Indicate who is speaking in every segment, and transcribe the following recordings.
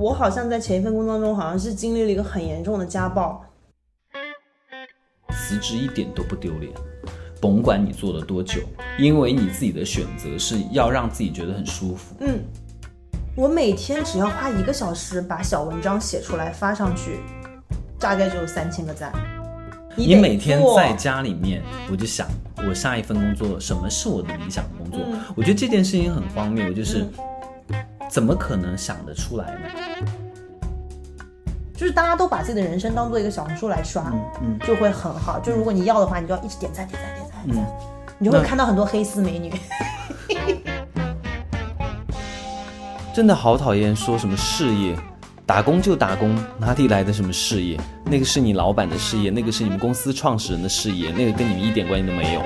Speaker 1: 我好像在前一份工作中，好像是经历了一个很严重的家暴。
Speaker 2: 辞职一点都不丢脸，甭管你做了多久，因为你自己的选择是要让自己觉得很舒服。
Speaker 1: 嗯，我每天只要花一个小时把小文章写出来发上去，大概就有三千个赞。
Speaker 2: 你每天在家里面，我就想，我下一份工作什么是我的理想工作？我觉得这件事情很荒谬，就是怎么可能想得出来呢？
Speaker 1: 就是大家都把自己的人生当做一个小红书来刷，嗯，就会很好。就如果你要的话，你就要一直点赞、点赞、点赞、点赞，你就会看到很多黑丝美女。
Speaker 2: 真的好讨厌说什么事业，打工就打工，哪里来的什么事业？那个是你老板的事业，那个是你们公司创始人的事业，那个跟你们一点关系都没有。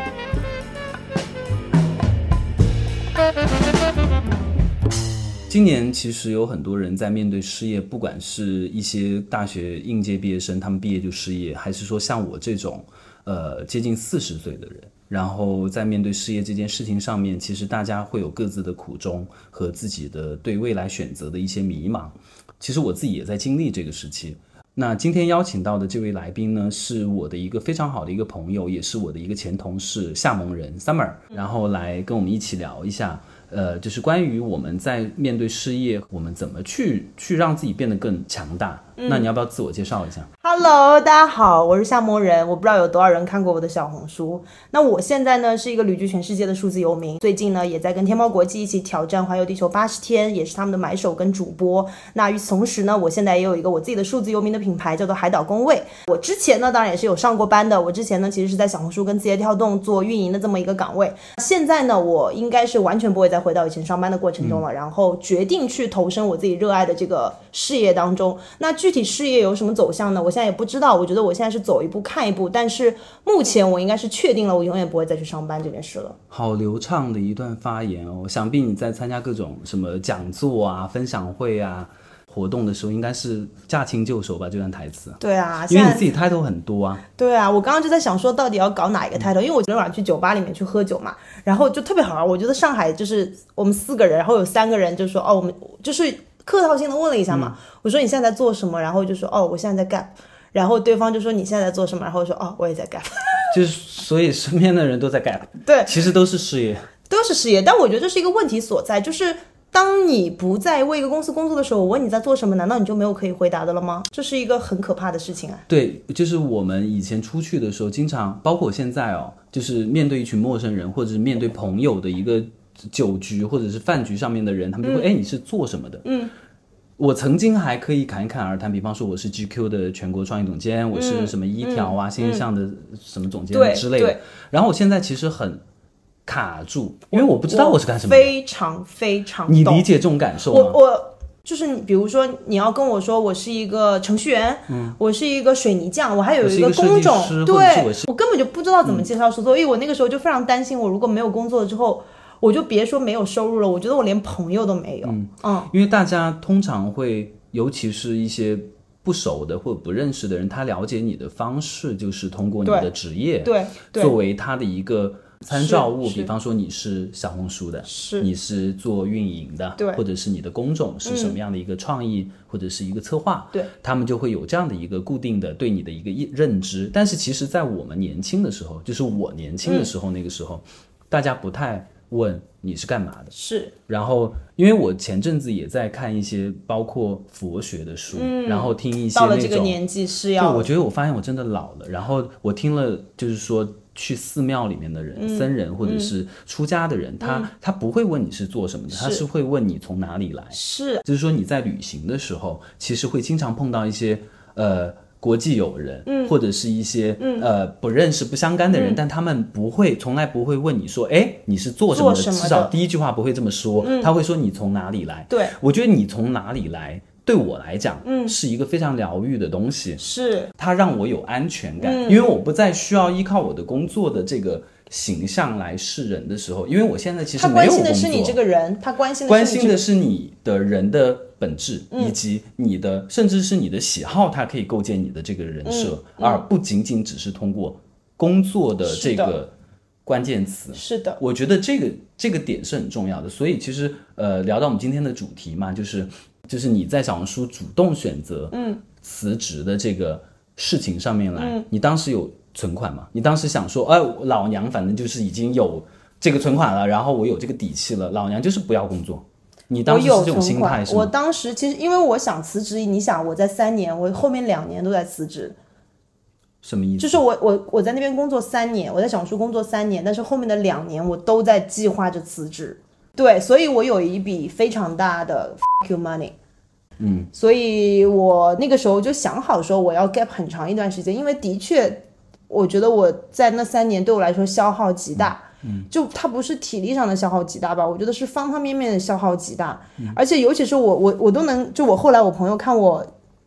Speaker 2: 今年其实有很多人在面对失业，不管是一些大学应届毕业生，他们毕业就失业，还是说像我这种，呃，接近四十岁的人，然后在面对失业这件事情上面，其实大家会有各自的苦衷和自己的对未来选择的一些迷茫。其实我自己也在经历这个时期。那今天邀请到的这位来宾呢，是我的一个非常好的一个朋友，也是我的一个前同事夏萌人 Summer，然后来跟我们一起聊一下。呃，就是关于我们在面对失业，我们怎么去去让自己变得更强大。那你要不要自我介绍一下
Speaker 1: ？Hello，大家好，我是夏魔人。我不知道有多少人看过我的小红书。那我现在呢是一个旅居全世界的数字游民，最近呢也在跟天猫国际一起挑战环游地球八十天，也是他们的买手跟主播。那与此同时呢，我现在也有一个我自己的数字游民的品牌，叫做海岛工位。我之前呢当然也是有上过班的，我之前呢其实是在小红书跟字节跳动做运营的这么一个岗位。现在呢我应该是完全不会再回到以前上班的过程中了，然后决定去投身我自己热爱的这个事业当中。那具体事业有什么走向呢？我现在也不知道。我觉得我现在是走一步看一步，但是目前我应该是确定了，我永远不会再去上班这件事了。
Speaker 2: 好流畅的一段发言哦！想必你在参加各种什么讲座啊、分享会啊、活动的时候，应该是驾轻就熟吧？这段台词。
Speaker 1: 对啊，
Speaker 2: 因为你自己 title 很多啊。
Speaker 1: 对啊，我刚刚就在想说，到底要搞哪一个 title？因为我昨天晚上去酒吧里面去喝酒嘛，然后就特别好玩。我觉得上海就是我们四个人，然后有三个人就说哦，我们就是。客套性的问了一下嘛，我说你现在在做什么？然后就说哦，我现在在 gap。然后对方就说你现在在做什么？然后说哦，我也在 gap。
Speaker 2: 就是所以身边的人都在 gap。
Speaker 1: 对，
Speaker 2: 其实都是事业，
Speaker 1: 都是事业。但我觉得这是一个问题所在，就是当你不再为一个公司工作的时候，我问你在做什么，难道你就没有可以回答的了吗？这是一个很可怕的事情啊。
Speaker 2: 对，就是我们以前出去的时候，经常包括现在哦，就是面对一群陌生人，或者是面对朋友的一个酒局或者是饭局上面的人，他们就会哎，你是做什么的？嗯。我曾经还可以侃侃而谈，比方说我是 GQ 的全国创意总监，我是什么一条啊、新日向的什么总监之类的。然后我现在其实很卡住，因为我不知道我是干什么。
Speaker 1: 非常非常，
Speaker 2: 你理解这种感受
Speaker 1: 吗？我我就是比如说你要跟我说我是一个程序员，嗯，我是一个水泥匠，我还有一个工种，对，我根本就不知道怎么介绍所以我那个时候就非常担心，我如果没有工作之后。我就别说没有收入了，我觉得我连朋友都没有。嗯，嗯
Speaker 2: 因为大家通常会，尤其是一些不熟的或者不认识的人，他了解你的方式就是通过你的职业，
Speaker 1: 对，
Speaker 2: 作为他的一个参照物。比方说你是小红书的，
Speaker 1: 是
Speaker 2: 你是做运营的，
Speaker 1: 对，
Speaker 2: 或者是你的工种是什么样的一个创意或者是一个策划，
Speaker 1: 对，
Speaker 2: 他们就会有这样的一个固定的对你的一个认认知。但是其实，在我们年轻的时候，就是我年轻的时候，那个时候，大家不太。问你是干嘛的？
Speaker 1: 是，
Speaker 2: 然后因为我前阵子也在看一些包括佛学的书，然后听一些
Speaker 1: 到了这个年纪是要，
Speaker 2: 我觉得我发现我真的老了。然后我听了，就是说去寺庙里面的人，僧人或者是出家的人，他他不会问你是做什么的，他是会问你从哪里来。
Speaker 1: 是，
Speaker 2: 就是说你在旅行的时候，其实会经常碰到一些呃。国际友人，嗯，或者是一些呃不认识、不相干的人，但他们不会，从来不会问你说，哎，你是做什么的？至少第一句话不会这么说，他会说你从哪里来？
Speaker 1: 对，
Speaker 2: 我觉得你从哪里来，对我来讲，嗯，是一个非常疗愈的东西，
Speaker 1: 是。
Speaker 2: 它让我有安全感，因为我不再需要依靠我的工作的这个。形象来示人的时候，因为我现在其实没有工作。他关心的
Speaker 1: 是你这个人，他关心
Speaker 2: 关心的是你的人的本质，以及你的甚至是你的喜好，他可以构建你的这个人设，而不仅仅只是通过工作的这个关键词。
Speaker 1: 是的，
Speaker 2: 我觉得这个这个点是很重要的。所以其实呃，聊到我们今天的主题嘛，就是就是你在小红书主动选择嗯辞职的这个事情上面来，你当时有存款嘛？你当时想说，哎，老娘反正就是已经有这个存款了，然后我有这个底气了，老娘就是不要工作。你当时是这种心态是
Speaker 1: 我当时其实因为我想辞职，你想我在三年，我后面两年都在辞职。
Speaker 2: 什么意思？
Speaker 1: 就是我我我在那边工作三年，我在小红书工作三年，但是后面的两年我都在计划着辞职。对，所以我有一笔非常大的 fuck you money。
Speaker 2: 嗯，
Speaker 1: 所以我那个时候就想好说我要 gap 很长一段时间，因为的确，我觉得我在那三年对我来说消耗极大。嗯，就它不是体力上的消耗极大吧？我觉得是方方面面的消耗极大。而且尤其是我我我都能就我后来我朋友看我。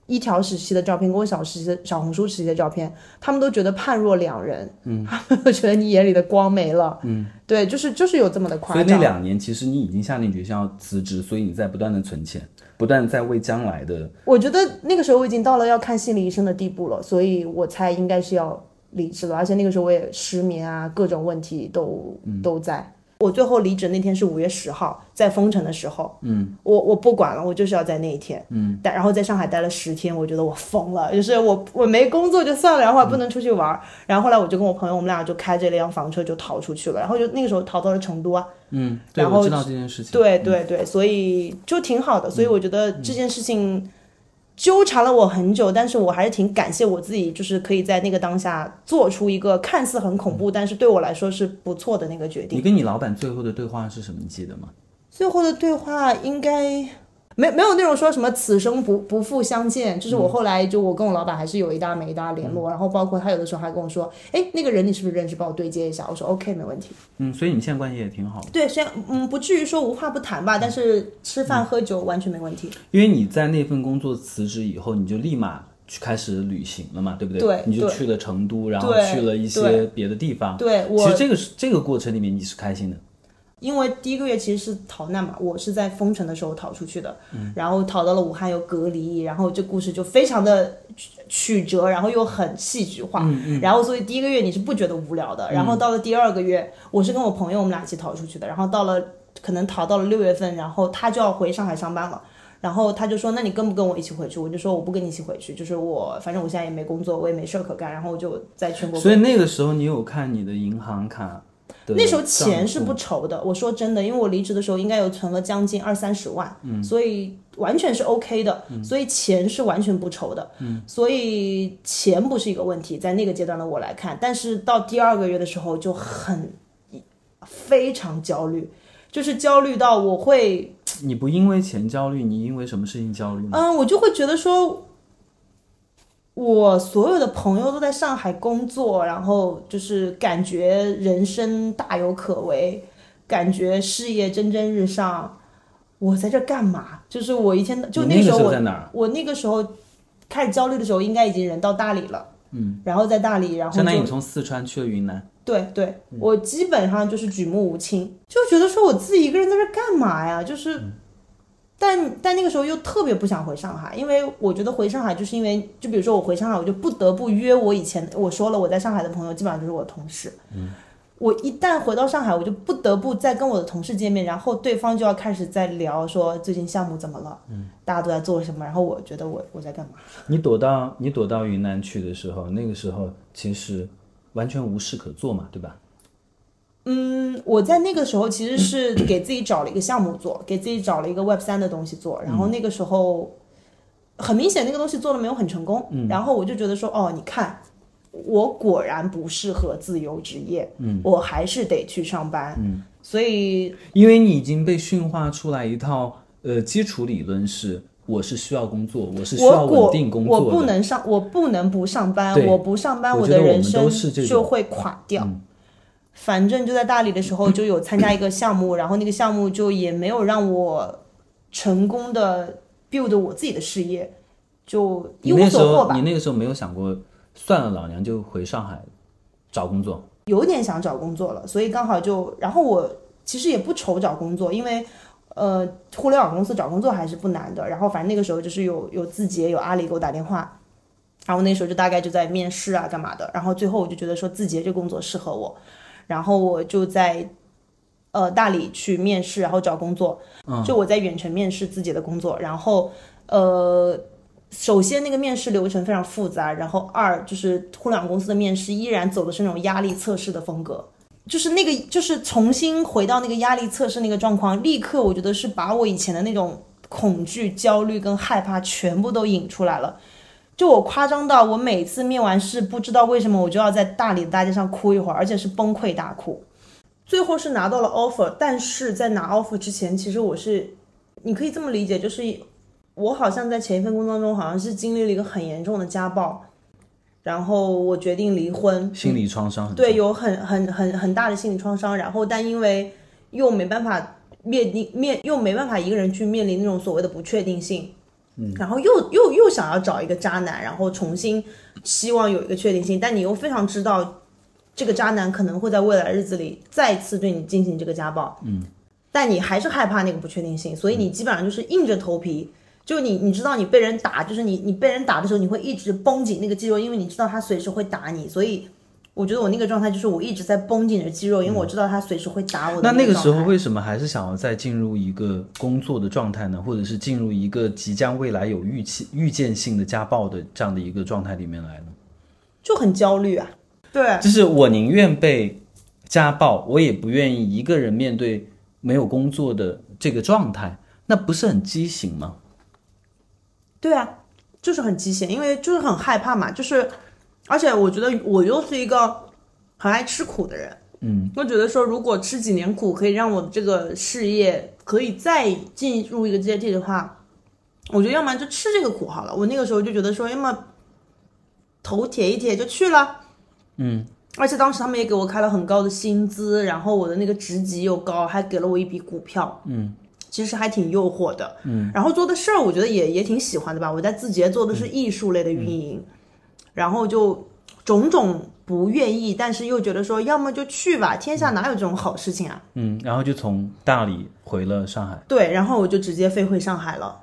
Speaker 1: 一条时期的照片跟我小时期的小红书时期的照片，他们都觉得判若两人，嗯，他们都觉得你眼里的光没了，嗯，对，就是就是有这么的夸
Speaker 2: 张。所以那两年其实你已经下定决心要辞职，所以你在不断的存钱，不断在为将来的。
Speaker 1: 我觉得那个时候我已经到了要看心理医生的地步了，所以我猜应该是要离职了，而且那个时候我也失眠啊，各种问题都都在。我最后离职那天是五月十号，在封城的时候，嗯，我我不管了，我就是要在那一天，嗯，但然后在上海待了十天，我觉得我疯了，就是我我没工作就算了，然后还不能出去玩，然后后来我就跟我朋友，我们俩就开着辆房车就逃出去了，然后就那个时候逃到了成都啊，
Speaker 2: 嗯，
Speaker 1: 然后
Speaker 2: 知道这件事情，
Speaker 1: 对对对，所以就挺好的，所以我觉得这件事情。纠缠了我很久，但是我还是挺感谢我自己，就是可以在那个当下做出一个看似很恐怖，但是对我来说是不错的那个决定。
Speaker 2: 你跟你老板最后的对话是什么？你记得吗？
Speaker 1: 最后的对话应该。没没有那种说什么此生不不复相见，就是我后来就我跟我老板还是有一搭没一搭联络，然后包括他有的时候还跟我说，哎，那个人你是不是认识？帮我对接一下。我说 OK，没问题。
Speaker 2: 嗯，所以你们现在关系也挺好。
Speaker 1: 对，虽然嗯不至于说无话不谈吧，但是吃饭喝酒完全没问题。
Speaker 2: 因为你在那份工作辞职以后，你就立马去开始旅行了嘛，对不对？
Speaker 1: 对，
Speaker 2: 你就去了成都，然后去了一些别的地方。
Speaker 1: 对，
Speaker 2: 其实这个是这个过程里面你是开心的。
Speaker 1: 因为第一个月其实是逃难嘛，我是在封城的时候逃出去的，然后逃到了武汉又隔离，然后这故事就非常的曲折，然后又很戏剧化，然后所以第一个月你是不觉得无聊的，然后到了第二个月，我是跟我朋友我们俩一起逃出去的，然后到了可能逃到了六月份，然后他就要回上海上班了，然后他就说那你跟不跟我一起回去？我就说我不跟你一起回去，就是我反正我现在也没工作，我也没事儿可干，然后我就在全国。
Speaker 2: 所以那个时候你有看你的银行卡？
Speaker 1: 那时候钱是不愁的，我说真的，因为我离职的时候应该有存了将近二三十万，嗯，所以完全是 OK 的，所以钱是完全不愁的，嗯，所以钱不是一个问题，在那个阶段的我来看，但是到第二个月的时候就很非常焦虑，就是焦虑到我会，
Speaker 2: 你不因为钱焦虑，你因为什么事情焦虑？
Speaker 1: 嗯，我就会觉得说。我所有的朋友都在上海工作，然后就是感觉人生大有可为，感觉事业蒸蒸日上。我在这干嘛？就是我一天就那
Speaker 2: 时
Speaker 1: 候我我那个时候开始焦虑的时候，应该已经人到大理了。嗯，然后在大理，然后
Speaker 2: 相当于你从四川去了云南。
Speaker 1: 对对，我基本上就是举目无亲，就觉得说我自己一个人在这干嘛呀？就是。但但那个时候又特别不想回上海，因为我觉得回上海就是因为，就比如说我回上海，我就不得不约我以前我说了我在上海的朋友，基本上就是我的同事。嗯，我一旦回到上海，我就不得不再跟我的同事见面，然后对方就要开始在聊说最近项目怎么了，嗯，大家都在做什么，然后我觉得我我在干嘛？
Speaker 2: 你躲到你躲到云南去的时候，那个时候其实完全无事可做嘛，对吧？
Speaker 1: 嗯，我在那个时候其实是给自己找了一个项目做，给自己找了一个 Web 三的东西做，然后那个时候很明显那个东西做的没有很成功，然后我就觉得说，哦，你看，我果然不适合自由职业，嗯，我还是得去上班，嗯，所以
Speaker 2: 因为你已经被驯化出来一套呃基础理论是，我是需要工作，我是需要稳定工作，
Speaker 1: 我不能上，我不能不上班，我不上班，我的人生就会垮掉。反正就在大理的时候就有参加一个项目，然后那个项目就也没有让我成功的 build 我自己的事业，就一无所获吧。
Speaker 2: 你那个时候没有想过，算了，老娘就回上海找工作。
Speaker 1: 有点想找工作了，所以刚好就，然后我其实也不愁找工作，因为呃，互联网公司找工作还是不难的。然后反正那个时候就是有有字节有阿里给我打电话，然后那时候就大概就在面试啊干嘛的，然后最后我就觉得说字节这工作适合我。然后我就在呃大理去面试，然后找工作，就我在远程面试自己的工作，然后呃。首先，那个面试流程非常复杂，然后二就是互联网公司的面试依然走的是那种压力测试的风格，就是那个就是重新回到那个压力测试那个状况，立刻我觉得是把我以前的那种恐惧、焦虑跟害怕全部都引出来了。就我夸张到我每次面完试，不知道为什么我就要在大理的大街上哭一会儿，而且是崩溃大哭。最后是拿到了 offer，但是在拿 offer 之前，其实我是，你可以这么理解，就是。我好像在前一份工作中，好像是经历了一个很严重的家暴，然后我决定离婚，
Speaker 2: 心理创伤
Speaker 1: 对，有很很很很大的心理创伤。然后，但因为又没办法面临面，又没办法一个人去面临那种所谓的不确定性，嗯，然后又又又想要找一个渣男，然后重新希望有一个确定性，但你又非常知道这个渣男可能会在未来日子里再次对你进行这个家暴，嗯，但你还是害怕那个不确定性，所以你基本上就是硬着头皮。就你，你知道你被人打，就是你，你被人打的时候，你会一直绷紧那个肌肉，因为你知道他随时会打你。所以，我觉得我那个状态就是我一直在绷紧着肌肉，因为我知道他随时会打我。
Speaker 2: 那
Speaker 1: 那
Speaker 2: 个时候为什么还是想要再进入一个工作的状态呢？或者是进入一个即将未来有预期、预见性的家暴的这样的一个状态里面来呢？
Speaker 1: 就很焦虑啊。对，
Speaker 2: 就是我宁愿被家暴，我也不愿意一个人面对没有工作的这个状态，那不是很畸形吗？
Speaker 1: 对啊，就是很畸形，因为就是很害怕嘛，就是，而且我觉得我又是一个很爱吃苦的人，
Speaker 2: 嗯，
Speaker 1: 我觉得说如果吃几年苦可以让我的这个事业可以再进入一个阶梯的话，我觉得要么就吃这个苦好了。我那个时候就觉得说，要么头铁一铁就去了，
Speaker 2: 嗯，
Speaker 1: 而且当时他们也给我开了很高的薪资，然后我的那个职级又高，还给了我一笔股票，
Speaker 2: 嗯。
Speaker 1: 其实还挺诱惑的，嗯，然后做的事儿我觉得也也挺喜欢的吧。我在字节做的是艺术类的运营，然后就种种不愿意，但是又觉得说要么就去吧，天下哪有这种好事情啊？
Speaker 2: 嗯，然后就从大理回了上海，
Speaker 1: 对，然后我就直接飞回上海了，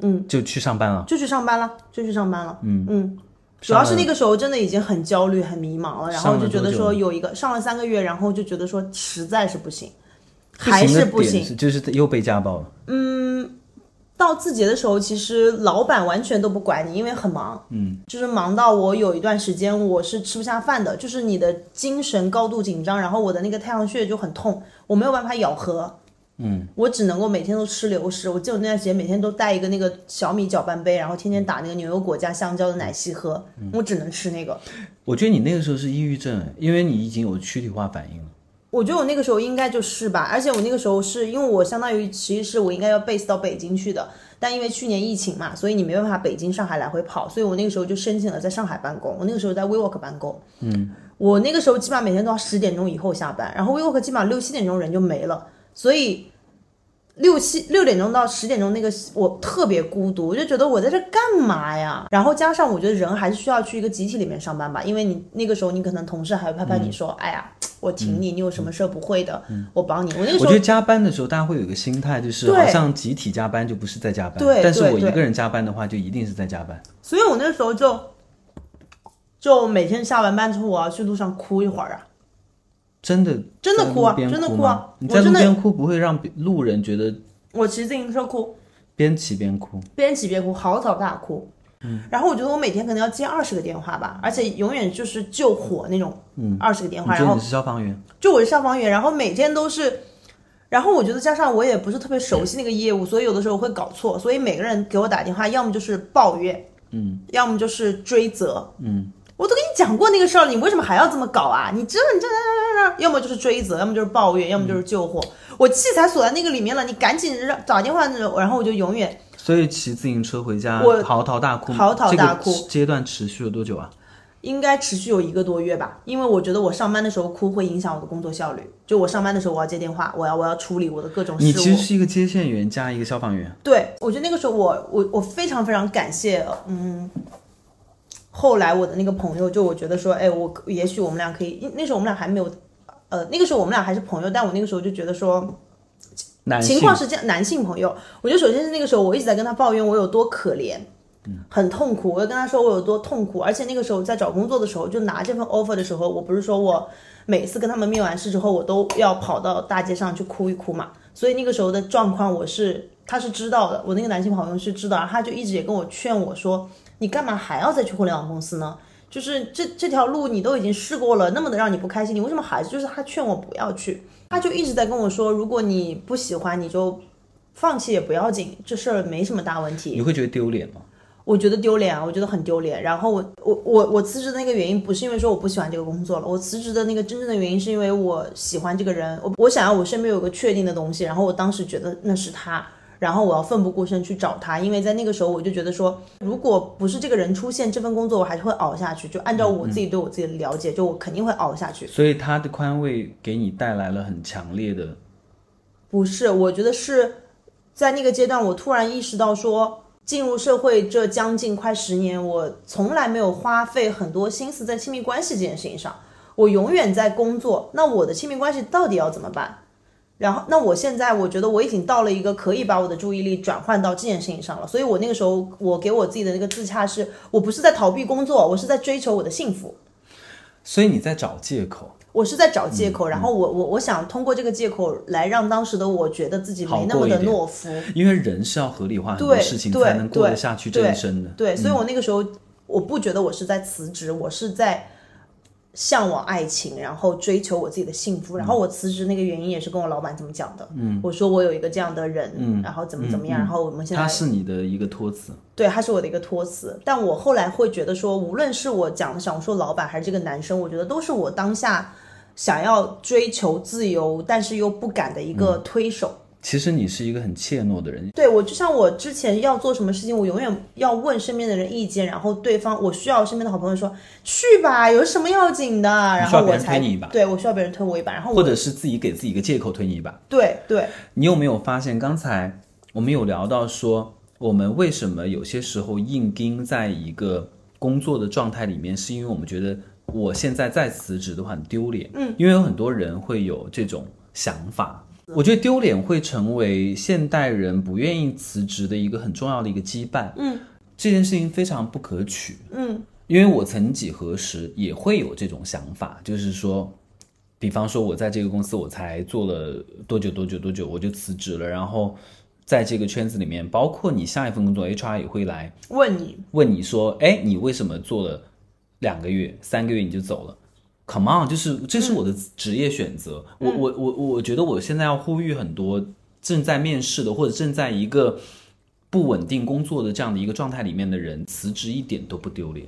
Speaker 1: 嗯，
Speaker 2: 就去上班了，
Speaker 1: 就去上班了，就去上班了，嗯。嗯，主要是那个时候真的已经很焦虑、很迷茫了，然后就觉得说有一个上了三个月，然后就觉得说实在是不行。还是不行，
Speaker 2: 就是又被家暴了。
Speaker 1: 嗯，到字节的时候，其实老板完全都不管你，因为很忙。
Speaker 2: 嗯，
Speaker 1: 就是忙到我有一段时间我是吃不下饭的，就是你的精神高度紧张，然后我的那个太阳穴就很痛，我没有办法咬合。
Speaker 2: 嗯，
Speaker 1: 我只能够每天都吃流食。我记得那段时间每天都带一个那个小米搅拌杯，然后天天打那个牛油果加香蕉的奶昔喝。我只能吃那个。
Speaker 2: 我觉得你那个时候是抑郁症，因为你已经有躯体化反应了。
Speaker 1: 我觉得我那个时候应该就是吧，而且我那个时候是因为我相当于其实是我应该要 base 到北京去的，但因为去年疫情嘛，所以你没办法北京上海来回跑，所以我那个时候就申请了在上海办公。我那个时候在 WeWork 办公，
Speaker 2: 嗯，
Speaker 1: 我那个时候基本上每天都要十点钟以后下班，然后 WeWork 基本上六七点钟人就没了，所以六七六点钟到十点钟那个我特别孤独，我就觉得我在这干嘛呀？然后加上我觉得人还是需要去一个集体里面上班吧，因为你那个时候你可能同事还会拍拍你说，哎呀。我请你，你有什么事儿不会的，我帮你。我那个时候，
Speaker 2: 我觉得加班的时候，大家会有一个心态，就是好像集体加班就不是在加班，
Speaker 1: 对。
Speaker 2: 但是我一个人加班的话，就一定是在加班。
Speaker 1: 所以我那时候就，就每天下完班之后，我要去路上哭一会儿啊。
Speaker 2: 真的，
Speaker 1: 真的哭啊，真的哭啊！
Speaker 2: 你在路边哭不会让路人觉得？
Speaker 1: 我骑自行车哭，
Speaker 2: 边骑边哭，
Speaker 1: 边骑边哭，嚎啕大哭。然后我觉得我每天可能要接二十个电话吧，而且永远就是救火那种，嗯，二十个电话。然后
Speaker 2: 你是消防员？
Speaker 1: 就我是消防员，然后每天都是，然后我觉得加上我也不是特别熟悉那个业务，所以有的时候会搞错，所以每个人给我打电话，要么就是抱怨，
Speaker 2: 嗯，
Speaker 1: 要么就是追责，
Speaker 2: 嗯，
Speaker 1: 我都跟你讲过那个事儿了，你为什么还要这么搞啊？你知道你这这这这，要么就是追责，要么就是抱怨，要么就是救火。我器材锁在那个里面了，你赶紧让打电话，然后我就永远。
Speaker 2: 所以骑自行车回家，嚎啕大哭，
Speaker 1: 嚎啕大哭。
Speaker 2: 阶段持续了多久啊？
Speaker 1: 应该持续有一个多月吧，因为我觉得我上班的时候哭会影响我的工作效率。就我上班的时候，我要接电话，我要我要处理我的各种事务。
Speaker 2: 你其实是一个接线员加一个消防员。
Speaker 1: 对，我觉得那个时候我我我非常非常感谢，嗯，后来我的那个朋友，就我觉得说，哎，我也许我们俩可以，那时候我们俩还没有，呃，那个时候我们俩还是朋友，但我那个时候就觉得说。情况是这样，男性朋友，我觉得首先是那个时候，我一直在跟他抱怨我有多可怜，很痛苦。我就跟他说我有多痛苦，而且那个时候在找工作的时候，就拿这份 offer 的时候，我不是说我每次跟他们面完试之后，我都要跑到大街上去哭一哭嘛。所以那个时候的状况，我是他是知道的，我那个男性朋友是知道，他就一直也跟我劝我说，你干嘛还要再去互联网公司呢？就是这这条路你都已经试过了，那么的让你不开心，你为什么还就是他劝我不要去，他就一直在跟我说，如果你不喜欢，你就放弃也不要紧，这事儿没什么大问题。
Speaker 2: 你会觉得丢脸吗？
Speaker 1: 我觉得丢脸啊，我觉得很丢脸。然后我我我我辞职的那个原因不是因为说我不喜欢这个工作了，我辞职的那个真正的原因是因为我喜欢这个人，我我想要我身边有个确定的东西，然后我当时觉得那是他，然后我要奋不顾身去找他，因为在那个时候我就觉得说，如果不是这个人出现，这份工作我还是会熬下去。就按照我自己对我自己的了解，就我肯定会熬下去。
Speaker 2: 所以他的宽慰给你带来了很强烈的，
Speaker 1: 不是，我觉得是在那个阶段，我突然意识到说。进入社会这将近快十年，我从来没有花费很多心思在亲密关系这件事情上，我永远在工作。那我的亲密关系到底要怎么办？然后，那我现在我觉得我已经到了一个可以把我的注意力转换到这件事情上了。所以我那个时候，我给我自己的那个自洽是，我不是在逃避工作，我是在追求我的幸福。
Speaker 2: 所以你在找借口。
Speaker 1: 我是在找借口，然后我我我想通过这个借口来让当时的我觉得自己没那么的懦夫，
Speaker 2: 因为人是要合理化很多事情才能过得下去这一生的。
Speaker 1: 对，所以我那个时候我不觉得我是在辞职，我是在。向往爱情，然后追求我自己的幸福。然后我辞职那个原因也是跟我老板怎么讲的。嗯，我说我有一个这样的人，嗯，然后怎么怎么样，然后我们现在
Speaker 2: 他是你的一个托词，
Speaker 1: 对，他是我的一个托词。但我后来会觉得说，无论是我讲的想说老板还是这个男生，我觉得都是我当下想要追求自由，但是又不敢的一个推手。
Speaker 2: 其实你是一个很怯懦的人，
Speaker 1: 对我就像我之前要做什么事情，我永远要问身边的人意见，然后对方我需要身边的好朋友说去吧，有什么要紧的，然后我才
Speaker 2: 推你一把，
Speaker 1: 对我需要别人推我一把，然后
Speaker 2: 或者是自己给自己一个借口推你一把，
Speaker 1: 对对。
Speaker 2: 你有没有发现刚才我们有聊到说，我们为什么有些时候硬盯在一个工作的状态里面，是因为我们觉得我现在再辞职的话很丢脸，嗯，因为有很多人会有这种想法。我觉得丢脸会成为现代人不愿意辞职的一个很重要的一个羁绊。嗯，这件事情非常不可取。嗯，因为我曾几何时也会有这种想法，就是说，比方说我在这个公司我才做了多久多久多久我就辞职了，然后在这个圈子里面，包括你下一份工作，HR 也会来
Speaker 1: 问你，
Speaker 2: 问你说，哎，你为什么做了两个月、三个月你就走了？Come on，就是这是我的职业选择。我我我我觉得我现在要呼吁很多正在面试的或者正在一个不稳定工作的这样的一个状态里面的人，辞职一点都不丢脸，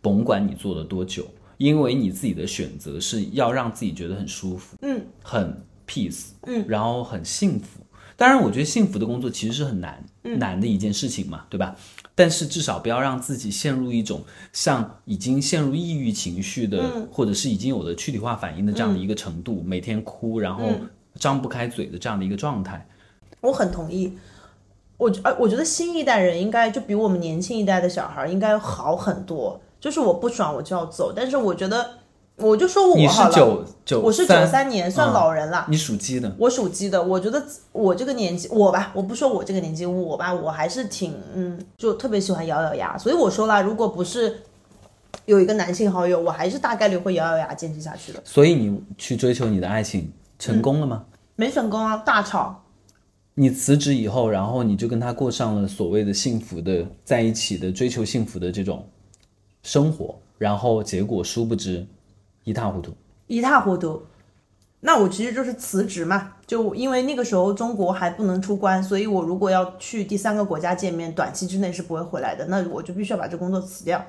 Speaker 2: 甭管你做了多久，因为你自己的选择是要让自己觉得很舒服，嗯，很 peace，嗯，然后很幸福。当然，我觉得幸福的工作其实是很难难的一件事情嘛，对吧？但是至少不要让自己陷入一种像已经陷入抑郁情绪的，或者是已经有的躯体化反应的这样的一个程度，每天哭然后张不开嘴的这样的一个状态。
Speaker 1: 我很同意，我呃，我觉得新一代人应该就比我们年轻一代的小孩应该好很多。就是我不爽我就要走，但是我觉得。我就说我是
Speaker 2: 九九，
Speaker 1: 我是九三年，算老人了。
Speaker 2: 你属鸡的，
Speaker 1: 我属鸡的。我觉得我这个年纪，我吧，我不说我这个年纪，我吧，我还是挺嗯，就特别喜欢咬咬牙。所以我说了，如果不是有一个男性好友，我还是大概率会咬咬牙坚持下去的。
Speaker 2: 所以你去追求你的爱情成功了吗？
Speaker 1: 没成功啊，大吵。
Speaker 2: 你辞职以后，然后你就跟他过上了所谓的幸福的在一起的追求幸福的这种生活，然后结果殊不知。一塌糊涂，
Speaker 1: 一塌糊涂。那我其实就是辞职嘛，就因为那个时候中国还不能出关，所以我如果要去第三个国家见面，短期之内是不会回来的。那我就必须要把这工作辞掉。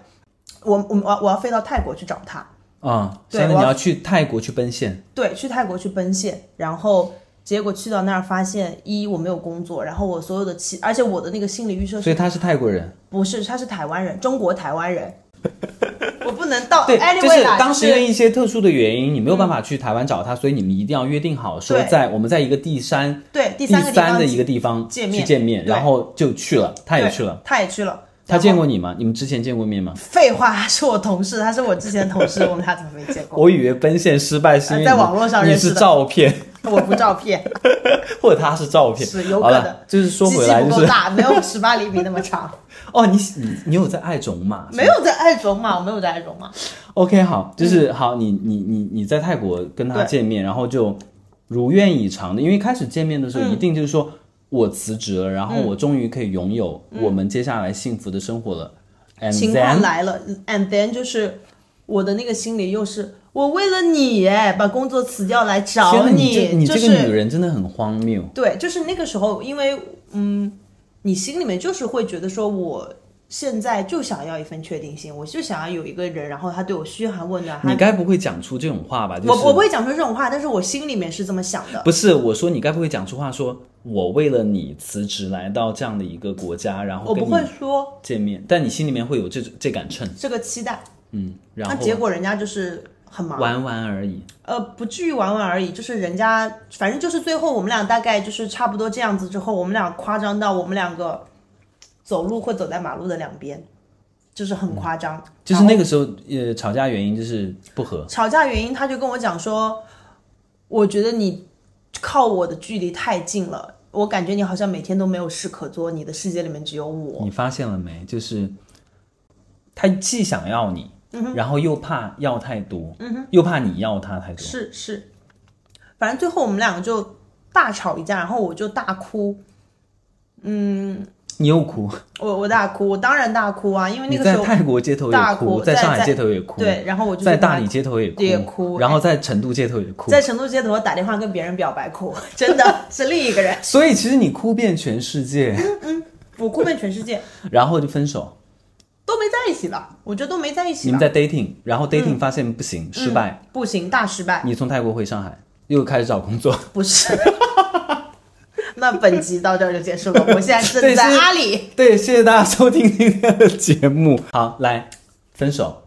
Speaker 1: 我我我我要飞到泰国去找他
Speaker 2: 啊，对，你要去泰国去奔现，
Speaker 1: 对，去泰国去奔现。然后结果去到那儿发现，一我没有工作，然后我所有的期，而且我的那个心理预设，
Speaker 2: 所以他是泰国人，
Speaker 1: 不是，他是台湾人，中国台湾人。我不能到
Speaker 2: 对，就是当
Speaker 1: 时
Speaker 2: 因为一些特殊的原因，你没有办法去台湾找他，所以你们一定要约定好，说在我们在一个第三
Speaker 1: 对第
Speaker 2: 三的一个地方
Speaker 1: 见面
Speaker 2: 见面，然后就去了，他也去了，
Speaker 1: 他也去了，
Speaker 2: 他见过你吗？你们之前见过面吗？
Speaker 1: 废话，他是我同事，他是我之前的同事，我们俩怎么没见过？
Speaker 2: 我以为奔现失败是因为
Speaker 1: 在网络上
Speaker 2: 认识照片，
Speaker 1: 我不照片，
Speaker 2: 或者他是照片，
Speaker 1: 是有可能。
Speaker 2: 就是说回来就是
Speaker 1: 大，没有十八厘米那么长。
Speaker 2: 哦，你你你有在爱种马？
Speaker 1: 没有在爱种马，我没有在爱种马。
Speaker 2: OK，好，就是、好，你你你你在泰国跟他见面，然后就如愿以偿的，因为开始见面的时
Speaker 1: 嗯
Speaker 2: 候，一定就是说、我辞职了，然后我终于可以拥有我们接下来幸福的生活了。And
Speaker 1: 情况
Speaker 2: then
Speaker 1: 来了，and then 就是我的那个心里又是我为了你哎，把工作辞掉来找
Speaker 2: 你这你
Speaker 1: 就是
Speaker 2: 这个女人真的很荒谬。
Speaker 1: 对，就是那个时候，因为嗯，你心里面就是会觉得说，我现在就想要一份确定性，我就想要有一个人，然后他对我嘘寒问暖，
Speaker 2: 你该不会讲出这种话吧？就是、
Speaker 1: 我我不会讲出这种话，但是我心里面是这么想的。
Speaker 2: 不是我说你该不会讲出话说，我为了你辞职来到这样的一个国家，然后
Speaker 1: 我不会说
Speaker 2: 见面，但你心里面会有这这杆秤，
Speaker 1: 这个期待，
Speaker 2: 嗯，然
Speaker 1: 那
Speaker 2: 后
Speaker 1: 结果人家就是很忙，
Speaker 2: 玩玩而已。
Speaker 1: 呃，不至于玩玩而已，就是人家反正就是最后我们俩大概就是差不多这样子之后，我们俩夸张到我们两个走路会走在马路的两边，就是很夸张。
Speaker 2: 就是那个时候，呃，吵架原因就是不和。
Speaker 1: 吵架原因，他就跟我讲说，我觉得你靠我的距离太近了，我感觉你好像每天都没有事可做，你的世界里面只有我。
Speaker 2: 你发现了没？就是他既想要你，
Speaker 1: 嗯
Speaker 2: 然后又怕要太多，嗯又怕你要他太多。
Speaker 1: 是是，反正最后我们两个就大吵一架，然后我就大哭，嗯。
Speaker 2: 你又哭，
Speaker 1: 我我大哭，我当然大哭啊，因为那个时候
Speaker 2: 在泰国街头也
Speaker 1: 大哭
Speaker 2: 在上海街头也哭，
Speaker 1: 对，然后我就
Speaker 2: 在大理街头也哭，
Speaker 1: 也哭。
Speaker 2: 然后在成都街头也哭。
Speaker 1: 在成都街头打电话跟别人表白哭，真的是另一个人，
Speaker 2: 所以其实你哭遍全世界，嗯嗯
Speaker 1: 我哭遍全世界，
Speaker 2: 然后就分手。
Speaker 1: 都没在一起了，我觉得都没在一起，
Speaker 2: 你们在 dating，然后 dating 发现不行，失败，
Speaker 1: 不行，大失败，
Speaker 2: 你从泰国回上海，又开始找工作。
Speaker 1: 不是。那本集到这儿就结束了，我现在正在阿里，
Speaker 2: 对，谢谢大家收听今天的节目。好，来分手，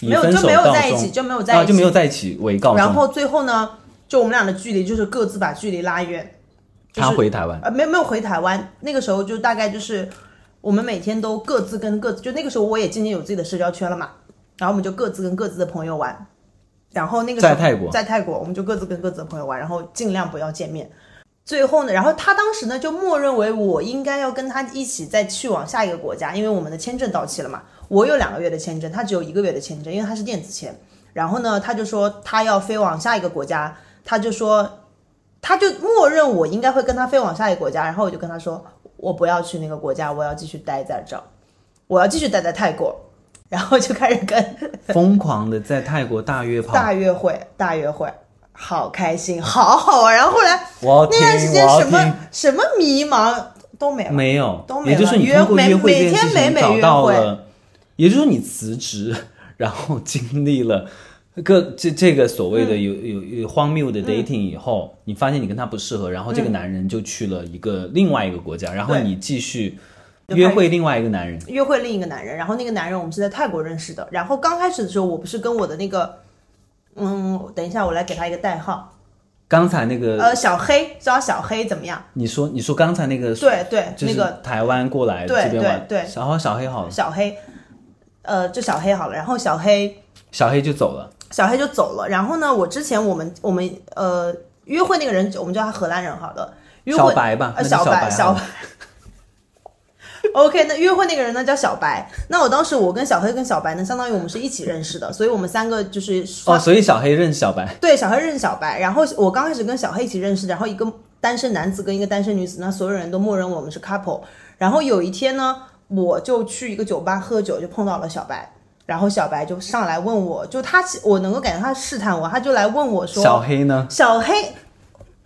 Speaker 1: 没有就没有在一起，就没有在
Speaker 2: 啊，
Speaker 1: 一起，
Speaker 2: 就没有在一起为告终。
Speaker 1: 然后最后呢，就我们俩的距离就是各自把距离拉远。就是
Speaker 2: 他回台湾，
Speaker 1: 呃，没有没有回台湾，那个时候就大概就是我们每天都各自跟各自，就那个时候我也渐渐有自己的社交圈了嘛，然后我们就各自跟各自的朋友玩，然后那个时候
Speaker 2: 在泰国
Speaker 1: 在泰国我们就各自跟各自的朋友玩，然后尽量不要见面。最后呢，然后他当时呢就默认为我应该要跟他一起再去往下一个国家，因为我们的签证到期了嘛。我有两个月的签证，他只有一个月的签证，因为他是电子签。然后呢，他就说他要飞往下一个国家，他就说他就默认我应该会跟他飞往下一个国家，然后我就跟他说，我不要去那个国家，我要继续待在这儿，我要继续待在泰国，然后就开始跟
Speaker 2: 疯狂的在泰国大约跑。
Speaker 1: 大约会，大约会，好开心，好好玩。然后后来那段时间什么。什么迷茫都没了，
Speaker 2: 没有，
Speaker 1: 都没
Speaker 2: 也就是你
Speaker 1: 约每
Speaker 2: 通过约会这
Speaker 1: 每天每每约会
Speaker 2: 了，也就是说你辞职，然后经历了个这这个所谓的
Speaker 1: 嗯。
Speaker 2: 有、有有荒谬的 dating 以后，你发现你跟他不适合，然后这个男人就去了一个另外一个国家，然后你继续约会另外一个男人，
Speaker 1: 约会另一个男人，然后那个男人我们是在泰国认识的。然后刚开始的时候，我不是跟我的那个，嗯，等一下我来给他一个代号，
Speaker 2: 刚才那个、
Speaker 1: 呃，小黑，叫他小黑怎么样？
Speaker 2: 你说你说刚才那个
Speaker 1: 对对，
Speaker 2: 就是
Speaker 1: 那个
Speaker 2: 台湾过来
Speaker 1: 对
Speaker 2: 这边玩，
Speaker 1: 对对。
Speaker 2: 然后小黑好了，
Speaker 1: 小黑，呃，就小黑好了。然后小黑，
Speaker 2: 小黑就走了，
Speaker 1: 小黑就走了。然后呢，我之前我们我们呃约会那个人，我们叫他荷兰人好了。约会
Speaker 2: 小白吧，
Speaker 1: 呃，
Speaker 2: 小
Speaker 1: 小白，小白。OK，那约会那个人呢叫小白。那我当时我跟小黑跟小白呢，相当于我们是一起认识的，所以我们三个就是
Speaker 2: 哦，所以小黑认识小白，
Speaker 1: 对，小黑认识小白，然后我刚开始跟小黑一起认识，然后一个单身男子跟一个单身女子，那所有人都默认我们是 couple。然后有一天呢，我就去一个酒吧喝酒，就碰到了小白，然后小白就上来问我，就他我能够感觉他试探我，他就来问我说，
Speaker 2: 小黑呢
Speaker 1: 小黑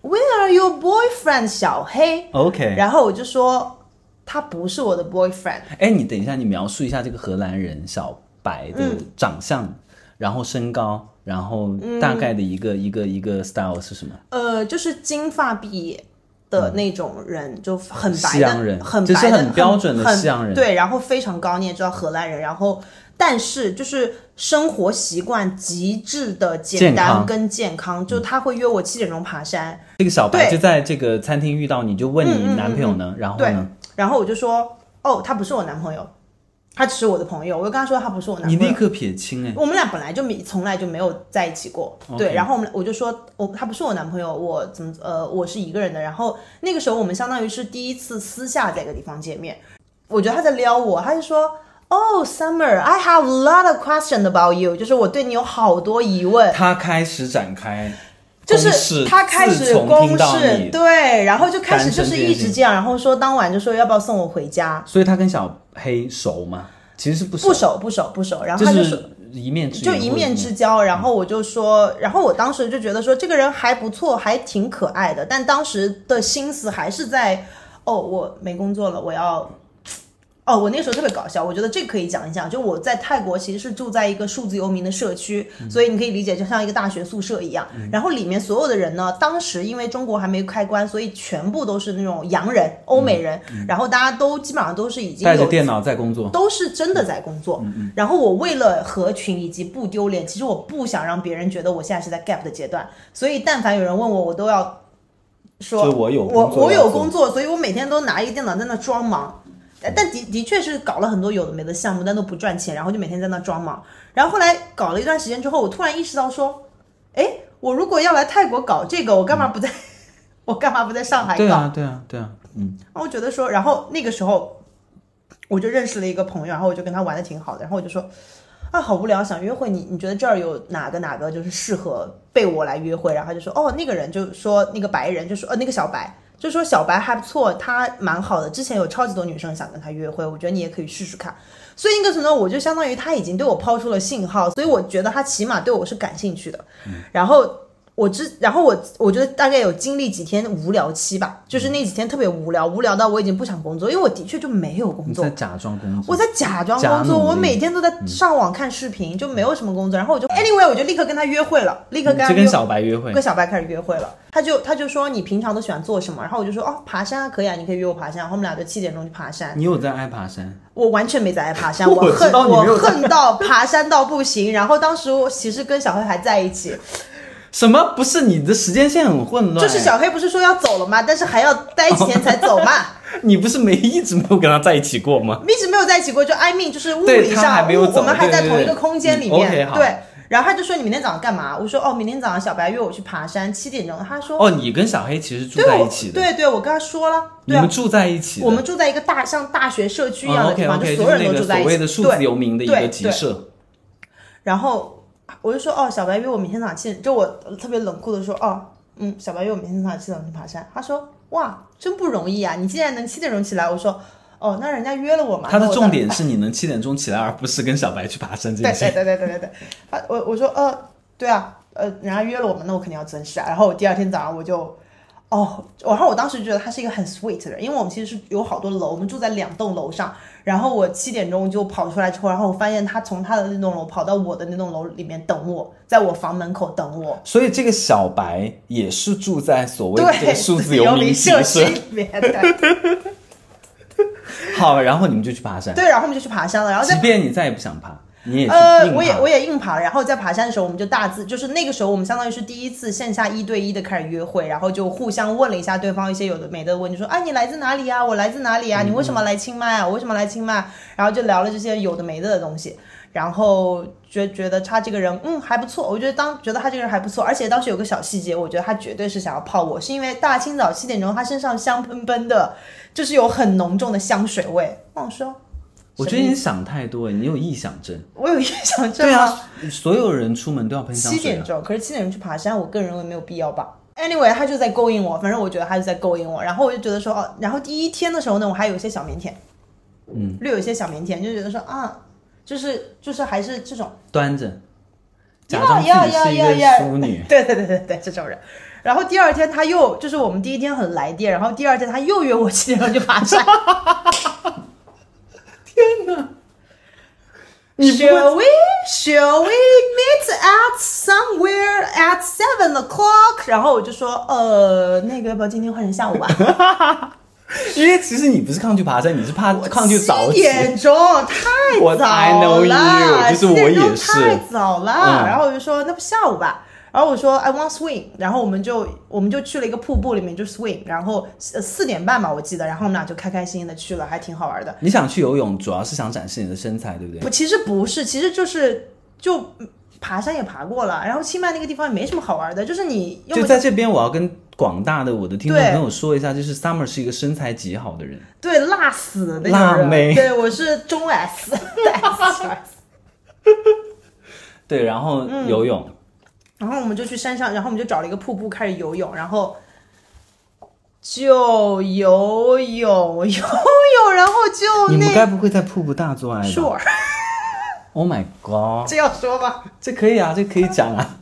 Speaker 1: ，Where are your boyfriend？小黑
Speaker 2: ，？OK，
Speaker 1: 然后我就说他不是我的 boyfriend，
Speaker 2: 哎，你等一下，你描述一下这个荷兰人小白的
Speaker 1: 嗯
Speaker 2: 长相，然后身高，然后大概的一个、一个一个 style 是什么？
Speaker 1: 呃，就是金发碧眼的那种人，就很白的，
Speaker 2: 西洋人
Speaker 1: 很白的，
Speaker 2: 就是很标准的
Speaker 1: 很
Speaker 2: 西洋人
Speaker 1: 对，然后非常高，你也知道荷兰人，然后但是就是生活习惯极致的简单跟健康，就他会约我七点钟爬山，
Speaker 2: 这个小白就在这个餐厅遇到你，就问你男朋友呢，然后
Speaker 1: 对。
Speaker 2: 呢？
Speaker 1: 然后我就说，哦，他不是我男朋友，他只是我的朋友，我就跟他说他不是我男朋友。
Speaker 2: 你立刻撇清哎，
Speaker 1: 我们俩本来就没从来就没有在一起过。对，然后我们我就说我他不是我男朋友，我怎么呃我是一个人的，然后那个时候我们相当于是第一次私下在一个地方见面，我觉得他在撩我，他就说。Oh, Summer, I have a lot of questions about you，就是我对你有好多疑问，
Speaker 2: 他开始展开
Speaker 1: 就，是他开始公示，对，然后就开始就是一直这样，然后说当晚就说要不要送我回家，
Speaker 2: 所以他跟小黑熟吗？其实是不熟，
Speaker 1: 不熟不熟不熟，然后
Speaker 2: 就
Speaker 1: 他就说
Speaker 2: 是一面之
Speaker 1: 就一面之交，然后我就说，然后我当时就觉得说这个人还不错，还挺可爱的，但当时的心思还是在，哦，我没工作了，我要。哦，我那个时候特别搞笑，我觉得这个可以讲一讲。就我在泰国其实是住在一个数字游民的社区，所以你可以理解就像一个大学宿舍一样。然后里面所有的人呢，当时因为中国还没开关，所以全部都是那种洋人、欧美人，然后大家都基本上都是已经有
Speaker 2: 带着电脑在工作，
Speaker 1: 都是真的在工作。然后我为了合群以及不丢脸，其实我不想让别人觉得我现在是在 gap 的阶段，所以但凡有人问我，我都要说
Speaker 2: 就我有
Speaker 1: 我有工作，所以我每天都拿一个电脑在那装忙。但但的的确是搞了很多有的没的项目，但都不赚钱，然后就每天在那装忙。然后后来搞了一段时间之后，我突然意识到说，哎，我如果要来泰国搞这个，我干嘛不在？我干嘛不在上海搞？
Speaker 2: 对啊，对啊，对啊，嗯，
Speaker 1: 然后我觉得说，然后那个时候我就认识了一个朋友，然后我就跟他玩的挺好的，然后我就说啊，好无聊，想约会，你你觉得这儿有哪个哪个就是适合被我来约会？然后他就说，哦，那个人就说那个白人就说，呃，那个小白。就说小白还不错，他蛮好的。之前有超级多女生想跟他约会，我觉得你也可以试试看。所以那个时候，我就相当于他已经对我抛出了信号，所以我觉得他起码对我是感兴趣的。然后我之，然后我我觉得大概有经历几天无聊期吧，就是那几天特别无聊，无聊到我已经不想工作，因为我的确就没有工作
Speaker 2: 你在。假装工作，
Speaker 1: 我在假装工作，我每天都在上网看视频，就没有什么工作。然后我就 anyway，我就立刻跟他约会了，立刻跟他
Speaker 2: 就跟小白约会
Speaker 1: 跟，小白开始约会了。他就他就说你平常都喜欢做什么？然后我就说哦，爬山啊，可以啊，你可以约我爬山。然后我们俩就七点钟去爬山。
Speaker 2: 你有在爱爬山？
Speaker 1: 我完全没在爱爬山，
Speaker 2: 我
Speaker 1: 恨我恨到爬山到不行。然后当时我其实跟小黑还在一起，
Speaker 2: 什么？不是你的时间线很混乱，
Speaker 1: 就是小黑不是说要走了吗？但是还要待几天才走嘛。
Speaker 2: 你不是没一直没有跟他在一起过吗？
Speaker 1: 一直没有在一起过，就 I mean 就是物理上，我们还在同一个空间里
Speaker 2: 嗯
Speaker 1: 面。对，然后他就说你明天早上干嘛？我说哦，明天早上小白约我去爬山，七点钟。他说
Speaker 2: 哦，你跟小黑其实住在一起的，
Speaker 1: 对对，我跟他说了，对啊
Speaker 2: 你们，住在一起的，
Speaker 1: 我们住在一个大像大学社区一样的地方就所有人都住在一起。
Speaker 2: 所谓的数
Speaker 1: 对
Speaker 2: 字游民的一
Speaker 1: 对
Speaker 2: 个集
Speaker 1: 对
Speaker 2: 社，
Speaker 1: 然后我就说哦，小白约我明天早上七点，就我特别冷酷的说哦，嗯，小白约我明天早上七点钟去爬山。他说哇，真不容易啊，你竟然能七点钟起来。我说哦，那人家约了我嘛。
Speaker 2: 他的重点是你能七点钟起来，而不是跟小白去爬山这
Speaker 1: 对
Speaker 2: 件事。
Speaker 1: 对对对对对对，啊，我我说呃，对啊，呃，人家约了我们，那我肯定要遵守啊。然后我第二天早上我就，哦，然后我当时觉得他是一个很 sweet 的人，因为我们其实是有好多楼，我们住在两栋楼上。然后我七点钟就跑出来之后，然后我发现他从他的那栋楼跑到我的那栋楼里面等我，在我房门口等我。
Speaker 2: 所以这个小白也是住在所谓的这
Speaker 1: 对，
Speaker 2: 个数字
Speaker 1: 游
Speaker 2: 民集
Speaker 1: 社区。里面的。
Speaker 2: 好，然后你们就去爬山，
Speaker 1: 对，然后我们就去爬山了，然后在
Speaker 2: 即便你再也不想爬，你也
Speaker 1: 呃，我也我也硬爬了，然后在爬山的时候，我们就大致就是那个时候，我们相当于是第一次线下一对一的开始约会，然后就互相问了一下对方一些有的没的问题，说啊你来自哪里啊、我来自哪里啊？你为什么来清迈啊？我为什么来清迈？然后就聊了这些有的没的的东西，然后觉觉得他这个人嗯还不错，我觉得当觉得他这个人还不错，而且当时有个小细节，我觉得他绝对是想要泡我，是因为大清早七点钟他身上香喷喷的，就是有很浓重的香水味。我说，
Speaker 2: 我觉得你想太多，你有臆想症。
Speaker 1: 我有臆想症吗？
Speaker 2: 对啊，所有人出门都要喷香水、啊。
Speaker 1: 七点钟，可是七点钟去爬山，我个人认为没有必要吧。Anyway，他就在勾引我，反正我觉得他就在勾引我，然后我就觉得说，哦，然后第一天的时候呢，我还有一些小腼腆，嗯，略有一些小腼腆，就觉得说啊，就是就是还是这种，
Speaker 2: 端着，假
Speaker 1: 呀
Speaker 2: 装自己是一个淑女。
Speaker 1: 对对对对对，这种人。然后第二天他又就是我们第一天很来电，然后第二天他又约我七点钟去爬山。
Speaker 2: 你不会
Speaker 1: Shall we? Shall we meet at somewhere at seven o'clock？然后我就说，呃，那个要不要今天换成下午吧？
Speaker 2: 因为其实你不是抗拒爬山，你是怕抗拒早起。
Speaker 1: 七点钟太
Speaker 2: 我
Speaker 1: 早
Speaker 2: I know
Speaker 1: 了
Speaker 2: ，you，就是我也是
Speaker 1: 太早了。
Speaker 2: 嗯
Speaker 1: 然后我就说，那不下午吧。然然后我说 I want swim，然后我们就我们就去了一个瀑布里面就 swim，然后呃四点半吧我记得，然后我们俩就开开心心的去了，还挺好玩的。
Speaker 2: 你想去游泳，主要是想展示你的身材，对不对？
Speaker 1: 不，其实不是，其实就是就爬山也爬过了，然后清迈那个地方也没什么好玩的，就是你用
Speaker 2: 就在这边，我要跟广大的我的听众朋友说一下，就是 Summer 是一个身材极好的人，
Speaker 1: 对辣死的那种
Speaker 2: 辣妹
Speaker 1: 对我是中 S S S。
Speaker 2: 对，然后
Speaker 1: 嗯
Speaker 2: 游泳，
Speaker 1: 然后我们就去山上，然后我们就找了一个瀑布开始游泳，然后就游泳游泳，然后就
Speaker 2: 你们该不会在瀑布大做爱吧 sure，？Oh my god，
Speaker 1: 这要说吗？
Speaker 2: 这可以啊，这可以讲啊，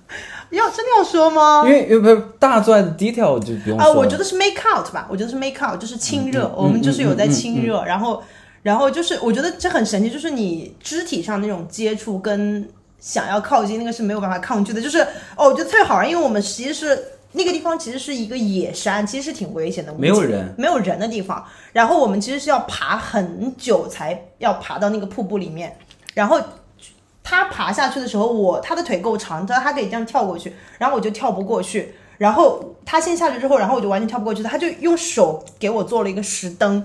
Speaker 1: 要真的要说吗
Speaker 2: 因？为因为不是大做爱的 detail 就不用
Speaker 1: 啊、
Speaker 2: 说了。
Speaker 1: 我觉得是 make out 吧，我觉得是 make out，就是亲热，我们就是有在
Speaker 2: 嗯嗯
Speaker 1: 亲热，然后然后就是我觉得这很神奇，就是你肢体上那种接触跟想要靠近那个是没有办法抗拒的，就是哦，我觉得特别好玩，因为我们其实是那个地方其实是一个野山，其实是挺危险的，
Speaker 2: 没有人
Speaker 1: 没有人的地方，然后我们其实是要爬很久才要爬到那个瀑布里面，然后。他爬下去的时候，我他的腿够长，他他可以这样跳过去，然后我就跳不过去。然后他先下去之后，然后我就完全跳不过去，他就用手给我做了一个石灯，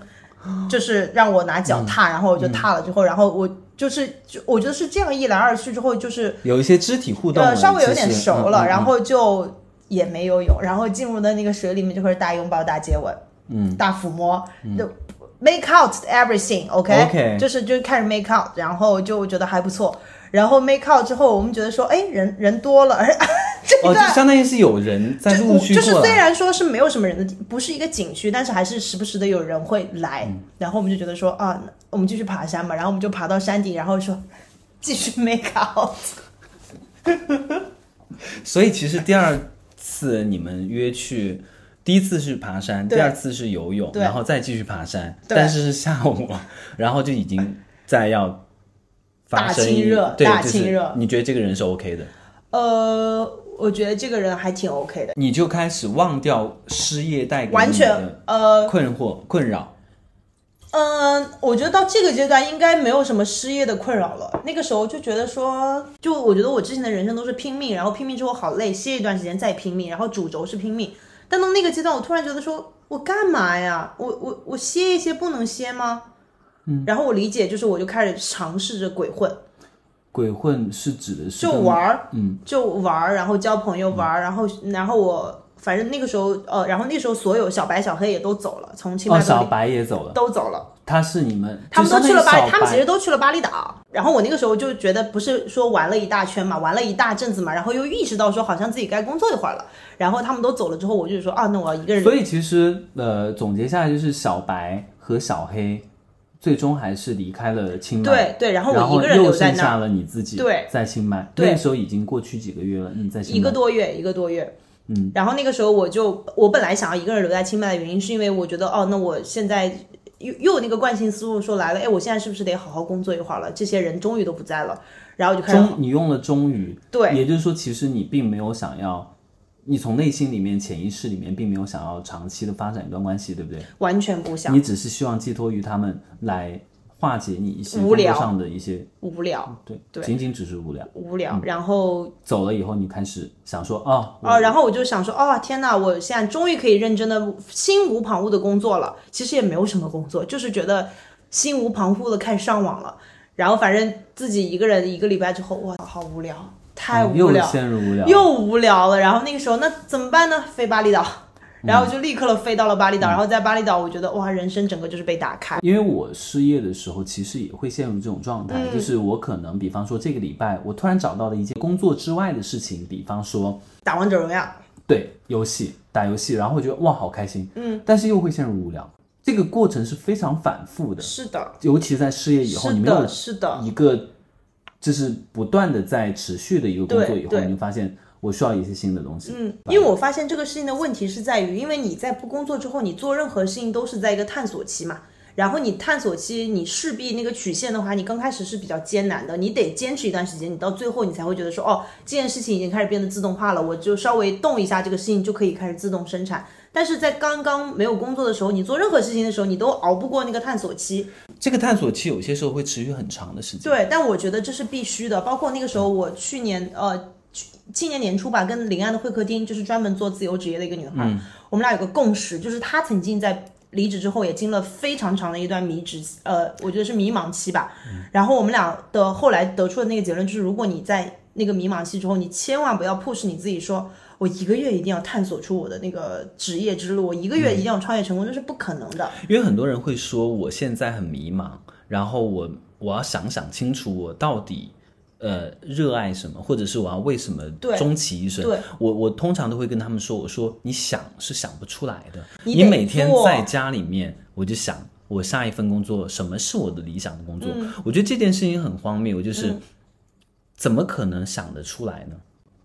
Speaker 1: 就是让我拿脚踏，然后我就踏了之后，然后我就是就我觉得是这样一来二去之后，就是
Speaker 2: 有一些肢体互动，
Speaker 1: 呃稍微有点熟了，然后就也没游泳，然后进入到那个水里面就开始大拥抱、大接吻，嗯，大抚摸，就 make out everything，OK，、
Speaker 2: OK
Speaker 1: 就是就开始 make out，然后就觉得还不错。然后 make out 之后，我们觉得说，哎，人人多了，而 这
Speaker 2: 哦，就
Speaker 1: 段、
Speaker 2: 相当于是有人在陆续
Speaker 1: 就是虽。然说是没有什么人的，不是一个景区，但是还是时不时的有人会来。
Speaker 2: 嗯
Speaker 1: 然后我们就觉得说啊，我们继续爬山嘛，然后我们就爬到山顶，然后说继续 make out。
Speaker 2: 所以其实第二次你们约去，第一次是爬山，第二次是游泳，然后再继续爬山，
Speaker 1: 对
Speaker 2: 但是是下午，然后就已经在要发
Speaker 1: 大
Speaker 2: 生一
Speaker 1: 亲热，大
Speaker 2: 就是
Speaker 1: 亲热
Speaker 2: 你觉得这个人是 OK 的，
Speaker 1: 呃，我觉得这个人还挺 OK 的，
Speaker 2: 你就开始忘掉失业带给你
Speaker 1: 完全
Speaker 2: 的
Speaker 1: 呃
Speaker 2: 困惑、困扰。
Speaker 1: 嗯、我觉得到这个阶段应该没有什么失业的困扰了。那个时候就觉得说，就我觉得我之前的人生都是拼命，然后拼命之后好累，歇一段时间再拼命，然后主轴是拼命。但到那个阶段，我突然觉得说，我干嘛呀？我我我歇一歇不能歇吗？嗯，然后我理解就是，我就开始尝试着鬼混，
Speaker 2: 鬼混是指的是
Speaker 1: 就玩儿，嗯，就玩儿，然后交朋友玩儿，然后然后我反正那个时候呃，然后那时候所有小白小黑也都走了，从清迈
Speaker 2: 哦，小白也走了，
Speaker 1: 都走了。
Speaker 2: 他是你们，
Speaker 1: 他们都去了巴，他们其
Speaker 2: 实
Speaker 1: 实都去了巴厘岛。然后我那个时候就觉得，不是说玩了一大圈嘛，玩了一大阵子嘛，然后又意识到说好像自己该工作一会儿了。然后他们都走了之后，我就说啊，那我要一个人。
Speaker 2: 所以其实呃，总结下来就是小白和小黑最终还是离开了清迈，
Speaker 1: 对对，然后我一个人
Speaker 2: 又
Speaker 1: 留在那儿，
Speaker 2: 剩下了你自己，
Speaker 1: 对，
Speaker 2: 在清迈。
Speaker 1: 对。
Speaker 2: 那时候已经过去几个月了，你在清迈。
Speaker 1: 一个多月，一个多月。嗯，然后那个时候我就，我本来想要一个人留在清迈的原因，是因为我觉得，哦，那我现在又又有那个惯性思路说来了，哎，我现在是不是得好好工作一会儿了？这些人终于都不在了，然后就开始
Speaker 2: 终你用了终于，
Speaker 1: 对。
Speaker 2: 也就是说，其实你并没有想要，你从内心里面、潜意识里面并没有想要长期的发展一段关系，对不对？
Speaker 1: 完全不想
Speaker 2: 你只是希望寄托于他们来化解你一些
Speaker 1: 无聊
Speaker 2: 上的一些，
Speaker 1: 无聊
Speaker 2: 对，
Speaker 1: 对
Speaker 2: 仅仅只是无聊。
Speaker 1: 无聊，然后
Speaker 2: 走了以后，你开始想说，哦，我
Speaker 1: 哦，然后我就想说，哦，天哪，我现在终于可以认真的、心无旁骛的工作了。其实也没有什么工作，就是觉得心无旁骛的开始上网了。然后反正自己一个人一个礼拜之后，哇，好无聊，太无
Speaker 2: 嗯又
Speaker 1: 聊，
Speaker 2: 陷入无聊，
Speaker 1: 又无聊了。然后那个时候，那怎么办呢？飞巴厘岛，然后就立刻了飞到了巴厘岛。然后在巴厘岛，我觉得哇，人生整个就是被打开。
Speaker 2: 因为我失业的时候，其实也会陷入这种状态，
Speaker 1: 嗯。
Speaker 2: 就是我可能，比方说这个礼拜，我突然找到了一件工作之外的事情，比方说
Speaker 1: 打王者荣耀，
Speaker 2: 对游戏打游戏，然后我觉得哇好开心，嗯，但是又会陷入无聊，这个过程是非常反复的，
Speaker 1: 是的，
Speaker 2: 尤其在失业以后，你没有
Speaker 1: 的，是的，
Speaker 2: 一个就是不断的在持续的一个工作以后，你就发现我需要一些新的东西，
Speaker 1: 嗯，因为我发现这个事情的问题是在于，因为你在不工作之后，你做任何事情都是在一个探索期嘛。然后你探索期，你势必那个曲线的话，你刚开始是比较艰难的，你得坚持一段时间，你到最后你才会觉得说，哦，这件事情已经开始变得自动化了，我就稍微动一下这个事情就可以开始自动生产。但是在刚刚没有工作的时候，你做任何事情的时候，你都熬不过那个探索期。
Speaker 2: 这个探索期有些时候会持续很长的时间，
Speaker 1: 对，但我觉得这是必须的。包括那个时候，我去年呃去年年初吧，跟临安的会客厅，就是专门做自由职业的一个女孩，我们俩有个共识，就是她曾经在离职之后也经了非常长的一段迷职，呃，我觉得是迷茫期吧。然后我们俩的后来得出的那个结论就是，如果你在那个迷茫期之后，你千万不要 push 你自己，说我一个月一定要探索出我的那个职业之路，我一个月一定要创业成功，这是不可能的。
Speaker 2: 因为很多人会说，我现在很迷茫，然后我我要想想清楚，我到底。呃，热爱什么，或者是我要为什么终其一生？
Speaker 1: 对，
Speaker 2: 我我通常都会跟他们说，我说你想是想不出来的。
Speaker 1: 你
Speaker 2: 每天在家里面，我就想我下一份工作什么是我的理想的工作？我觉得这件事情很荒谬，就是怎么可能想得出来呢？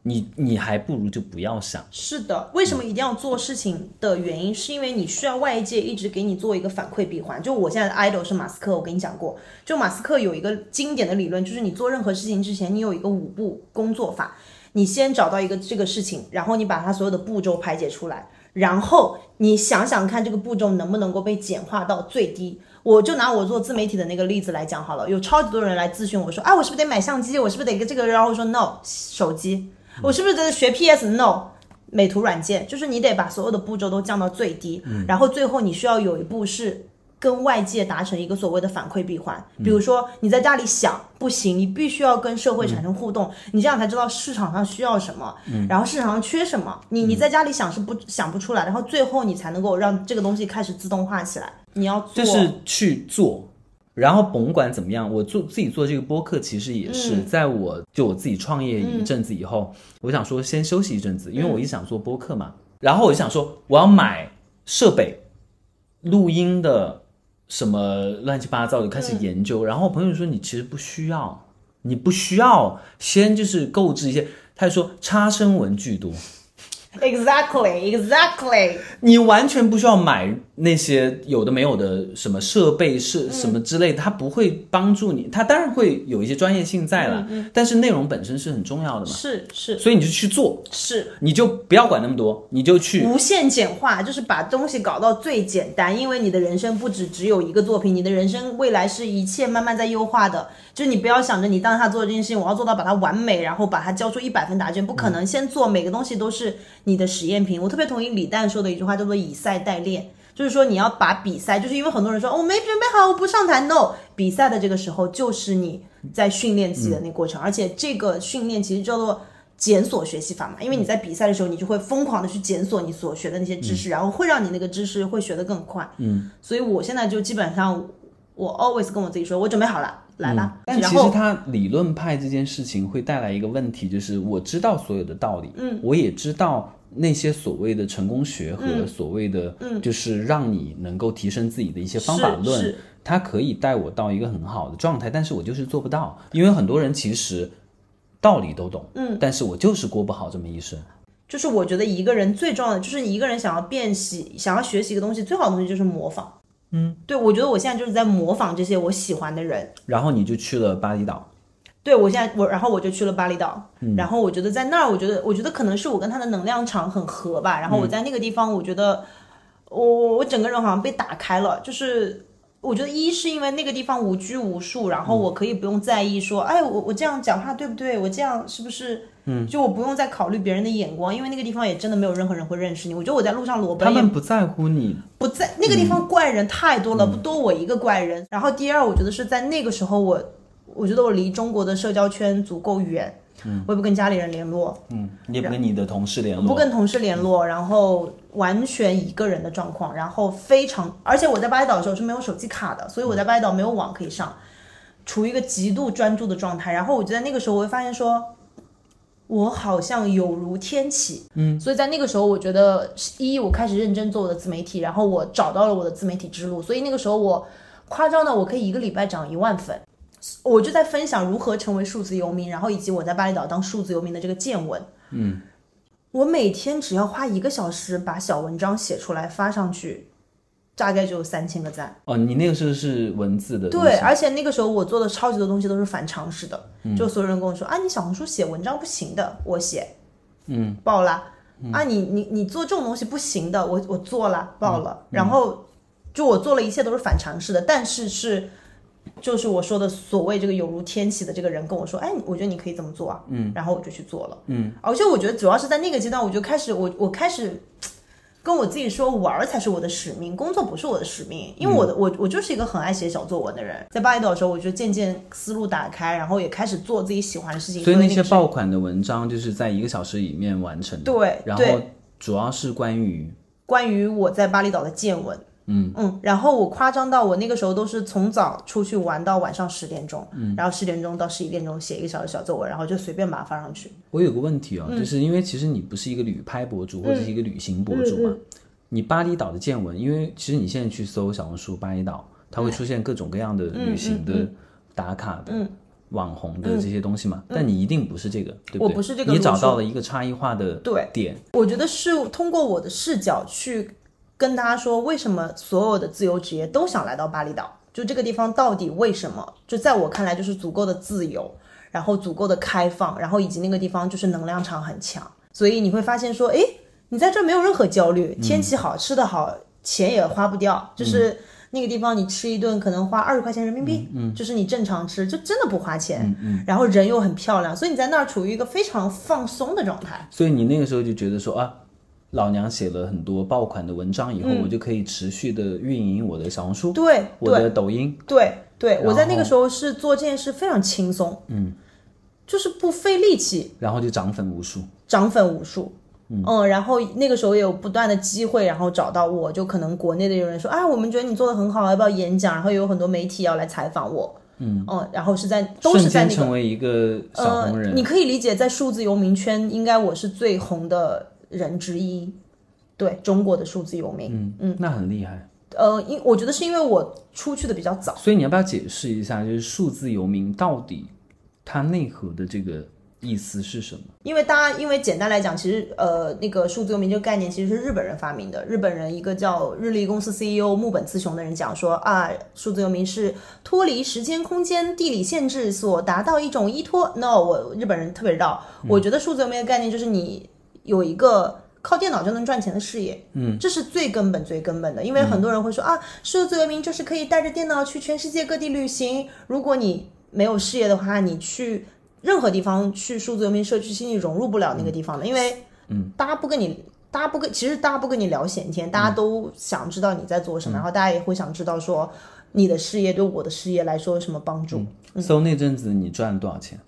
Speaker 2: 你你还不如就不要想。
Speaker 1: 是的，为什么一定要做事情的原因，是因为你需要外界一直给你做一个反馈闭环。就我现在的 idol 是马斯克，我跟你讲过，就马斯克有一个经典的理论，就是你做任何事情之前，你有一个五步工作法。你先找到一个这个事情，然后你把它所有的步骤排解出来，然后你想想看这个步骤能不能够被简化到最低。我就拿我做自媒体的那个例子来讲好了，有超级多人来咨询我说，啊，我是不是得买相机？我是不是得个这个？然后我说 no，手机。我是不是在学 PS？No，美图软件就是你得把所有的步骤都降到最低，然后最后你需要有一步是跟外界达成一个所谓的反馈闭环。比如说你在家里想不行，你必须要跟社会产生互动，你这样才知道市场上需要什么，然后市场上缺什么。你你在家里想是不想不出来，然后最后你才能够让这个东西开始自动化起来。你要做，
Speaker 2: 就是去做。然后甭管怎么样，我做自己做这个播客，其实也是在我就我自己创业一阵子以后，我想说先休息一阵子，因为我一直想做播客嘛。然后我就想说我要买设备，录音的什么乱七八糟的，开始研究。然后朋友说你其实不需要，你不需要先就是购置一些，他就说差生文具多。
Speaker 1: Exactly, exactly。
Speaker 2: 你完全不需要买那些有的没有的什么设备是什么之类的，它不会帮助你。它当然会有一些专业性在了，但是内容本身是很重要的嘛。
Speaker 1: 是是，
Speaker 2: 所以你就去做，
Speaker 1: 是
Speaker 2: 你就不要管那么多，你就去
Speaker 1: 无限简化，就是把东西搞到最简单。因为你的人生不止只有一个作品，你的人生未来是一切慢慢在优化的。就是你不要想着你当下做这件事情，我要做到把它完美，然后把它交出一百分答卷，不可能。先做每个东西都是。你的实验品，我特别同意李诞说的一句话，叫做以赛代练，就是说你要把比赛，就是因为很多人说我没准备好，我不上台。No，比赛的这个时候就是你在训练自己的那个过程，而且这个训练其实叫做检索学习法嘛，因为你在比赛的时候，你就会疯狂的去检索你所学的那些知识，然后会让你那个知识会学得更快。
Speaker 2: 嗯，
Speaker 1: 所以我现在就基本上，我 always 跟我自己说，我准备好了，来吧。
Speaker 2: 但其实他理论派这件事情会带来一个问题，就是我知道所有的道理，
Speaker 1: 嗯，
Speaker 2: 我也知道。那些所谓的成功学和所谓的，就是让你能够提升自己的一些方法论，它可以带我到一个很好的状态，但是我就是做不到，因为很多人其实道理都懂，
Speaker 1: 嗯，
Speaker 2: 但是我就是过不好这么一生。
Speaker 1: 就是我觉得一个人最重要的，就是一个人想要变习，想要学习一个东西，最好的东西就是模仿。
Speaker 2: 嗯，
Speaker 1: 对，我觉得我现在就是在模仿这些我喜欢的人。
Speaker 2: 然后你就去了巴厘岛。
Speaker 1: 对，我现在我然后我就去了巴厘岛，然后我觉得在那儿，我觉得我觉得可能是我跟他的能量场很合吧。然后我在那个地方，我觉得我我我整个人好像被打开了。就是我觉得一是因为那个地方无拘无束，然后我可以不用在意说，哎，我我这样讲话对不对？我这样是不是？
Speaker 2: 嗯，
Speaker 1: 就我不用再考虑别人的眼光，因为那个地方也真的没有任何人会认识你。我觉得我在路上裸奔，
Speaker 2: 他们不在乎你，
Speaker 1: 不在那个地方怪人太多了，不多我一个怪人。然后第二，我觉得是在那个时候我。我觉得我离中国的社交圈足够远，
Speaker 2: 嗯，
Speaker 1: 我也不跟家里人联络，
Speaker 2: 嗯，你也不跟你的同事联络，
Speaker 1: 不跟同事联络，然后完全一个人的状况，然后非常，而且我在巴厘岛的时候是没有手机卡的，所以我在巴厘岛没有网可以上，处于一个极度专注的状态。然后我觉得那个时候我会发现说，我好像有如天启，
Speaker 2: 嗯，
Speaker 1: 所以在那个时候我觉得一我开始认真做我的自媒体，然后我找到了我的自媒体之路，所以那个时候我夸张的我可以一个礼拜涨一万粉。我就在分享如何成为数字游民，然后以及我在巴厘岛当数字游民的这个见闻。
Speaker 2: 嗯，
Speaker 1: 我每天只要花一个小时把小文章写出来发上去，大概就有三千个赞。
Speaker 2: 哦，你那个时候是文字的。
Speaker 1: 对，而且那个时候我做的超级多东西都是反常识的，就所有人跟我说啊，你小红书写文章不行的，我写，
Speaker 2: 嗯，
Speaker 1: 爆了。啊，你你你做这种东西不行的，我我做了，爆了。然后就我做了一切都是反常识的，但是是。就是我说的所谓这个有如天启的这个人跟我说，哎，我觉得你可以这么做啊，嗯，然后我就去做了，嗯，而且我觉得主要是在那个阶段，我就开始我我开始。跟我自己说，玩儿才是我的使命，工作不是我的使命。因为我的我我就是一个很爱写小作文的人。在巴厘岛的时候，我就渐渐思路打开，然后也开始做自己喜欢的事情。
Speaker 2: 所以那些爆款的文章就是在一个小时里面完成的。
Speaker 1: 对，
Speaker 2: 然后主要是关于
Speaker 1: 关于我在巴厘岛的见闻。
Speaker 2: 嗯
Speaker 1: 嗯，然后我夸张到我那个时候都是从早出去玩到晚上十点钟，嗯，然后十点钟到十一点钟写一个小时小作文，然后就随便把它发上去。
Speaker 2: 我有个问题啊，就是因为其实你不是一个旅拍博主或者是一个旅行博主嘛，你巴厘岛的见闻，因为其实你现在去搜小红书巴厘岛，它会出现各种各样的旅行的打卡的网红的这些东西嘛，但你一定不是这个，对不对？
Speaker 1: 我不是这个，
Speaker 2: 你找到了一个差异化的
Speaker 1: 对
Speaker 2: 点，
Speaker 1: 我觉得是通过我的视角去。跟大家说，为什么所有的自由职业都想来到巴厘岛？就这个地方到底为什么？就在我看来，就是足够的自由，然后足够的开放，然后以及那个地方就是能量场很强。所以你会发现说，哎，你在这没有任何焦虑，天气好，吃的好，钱也花不掉。就是那个地方，你吃一顿可能花二十块钱人民币，嗯，就是你正常吃，就真的不花钱。
Speaker 2: 嗯嗯。
Speaker 1: 然后人又很漂亮，所以你在那儿处于一个非常放松的状态。
Speaker 2: 所以你那个时候就觉得说啊。老娘写了很多爆款的文章以后，我就可以持续的运营我的小红书，
Speaker 1: 对，
Speaker 2: 我的抖音，
Speaker 1: 对对，我在那个时候是做这件事非常轻松，
Speaker 2: 嗯，
Speaker 1: 就是不费力气，
Speaker 2: 然后就涨粉无数，
Speaker 1: 涨粉无数，嗯，然后那个时候也有不断的机会，然后找到我，就可能国内的有人说，啊，我们觉得你做的很好，要不要演讲？然后有很多媒体要来采访我，嗯，哦，然后是在都是在那
Speaker 2: 个成为一个小红人，
Speaker 1: 你可以理解在数字游民圈，应该我是最红的。人之一，对中国的数字游民，
Speaker 2: 嗯嗯，那很厉害。
Speaker 1: 呃，因我觉得是因为我出去的比较早，
Speaker 2: 所以你要不要解释一下，就是数字游民到底它内核的这个意思是什么？
Speaker 1: 因为大家，因为简单来讲，其实呃，那个数字游民这个概念其实是日本人发明的。日本人一个叫日立公司 CEO 木本次雄的人讲说啊，数字游民是脱离时间、空间、地理限制所达到一种依托。No，我日本人特别绕。我觉得数字游民的概念就是你。有一个靠电脑就能赚钱的事业，
Speaker 2: 嗯，
Speaker 1: 这是最根本、最根本的。因为很多人会说啊，数字游民就是可以带着电脑去全世界各地旅行。如果你没有事业的话，你去任何地方去数字游民社区，其实你融入不了那个地方的，因为，
Speaker 2: 嗯，
Speaker 1: 大家不跟你，大家不跟，其实大家不跟你聊闲天，大家都想知道你在做什么，然后大家也会想知道说你的事业对我的事业来说有什么帮助。
Speaker 2: 搜那阵子你赚了多少钱？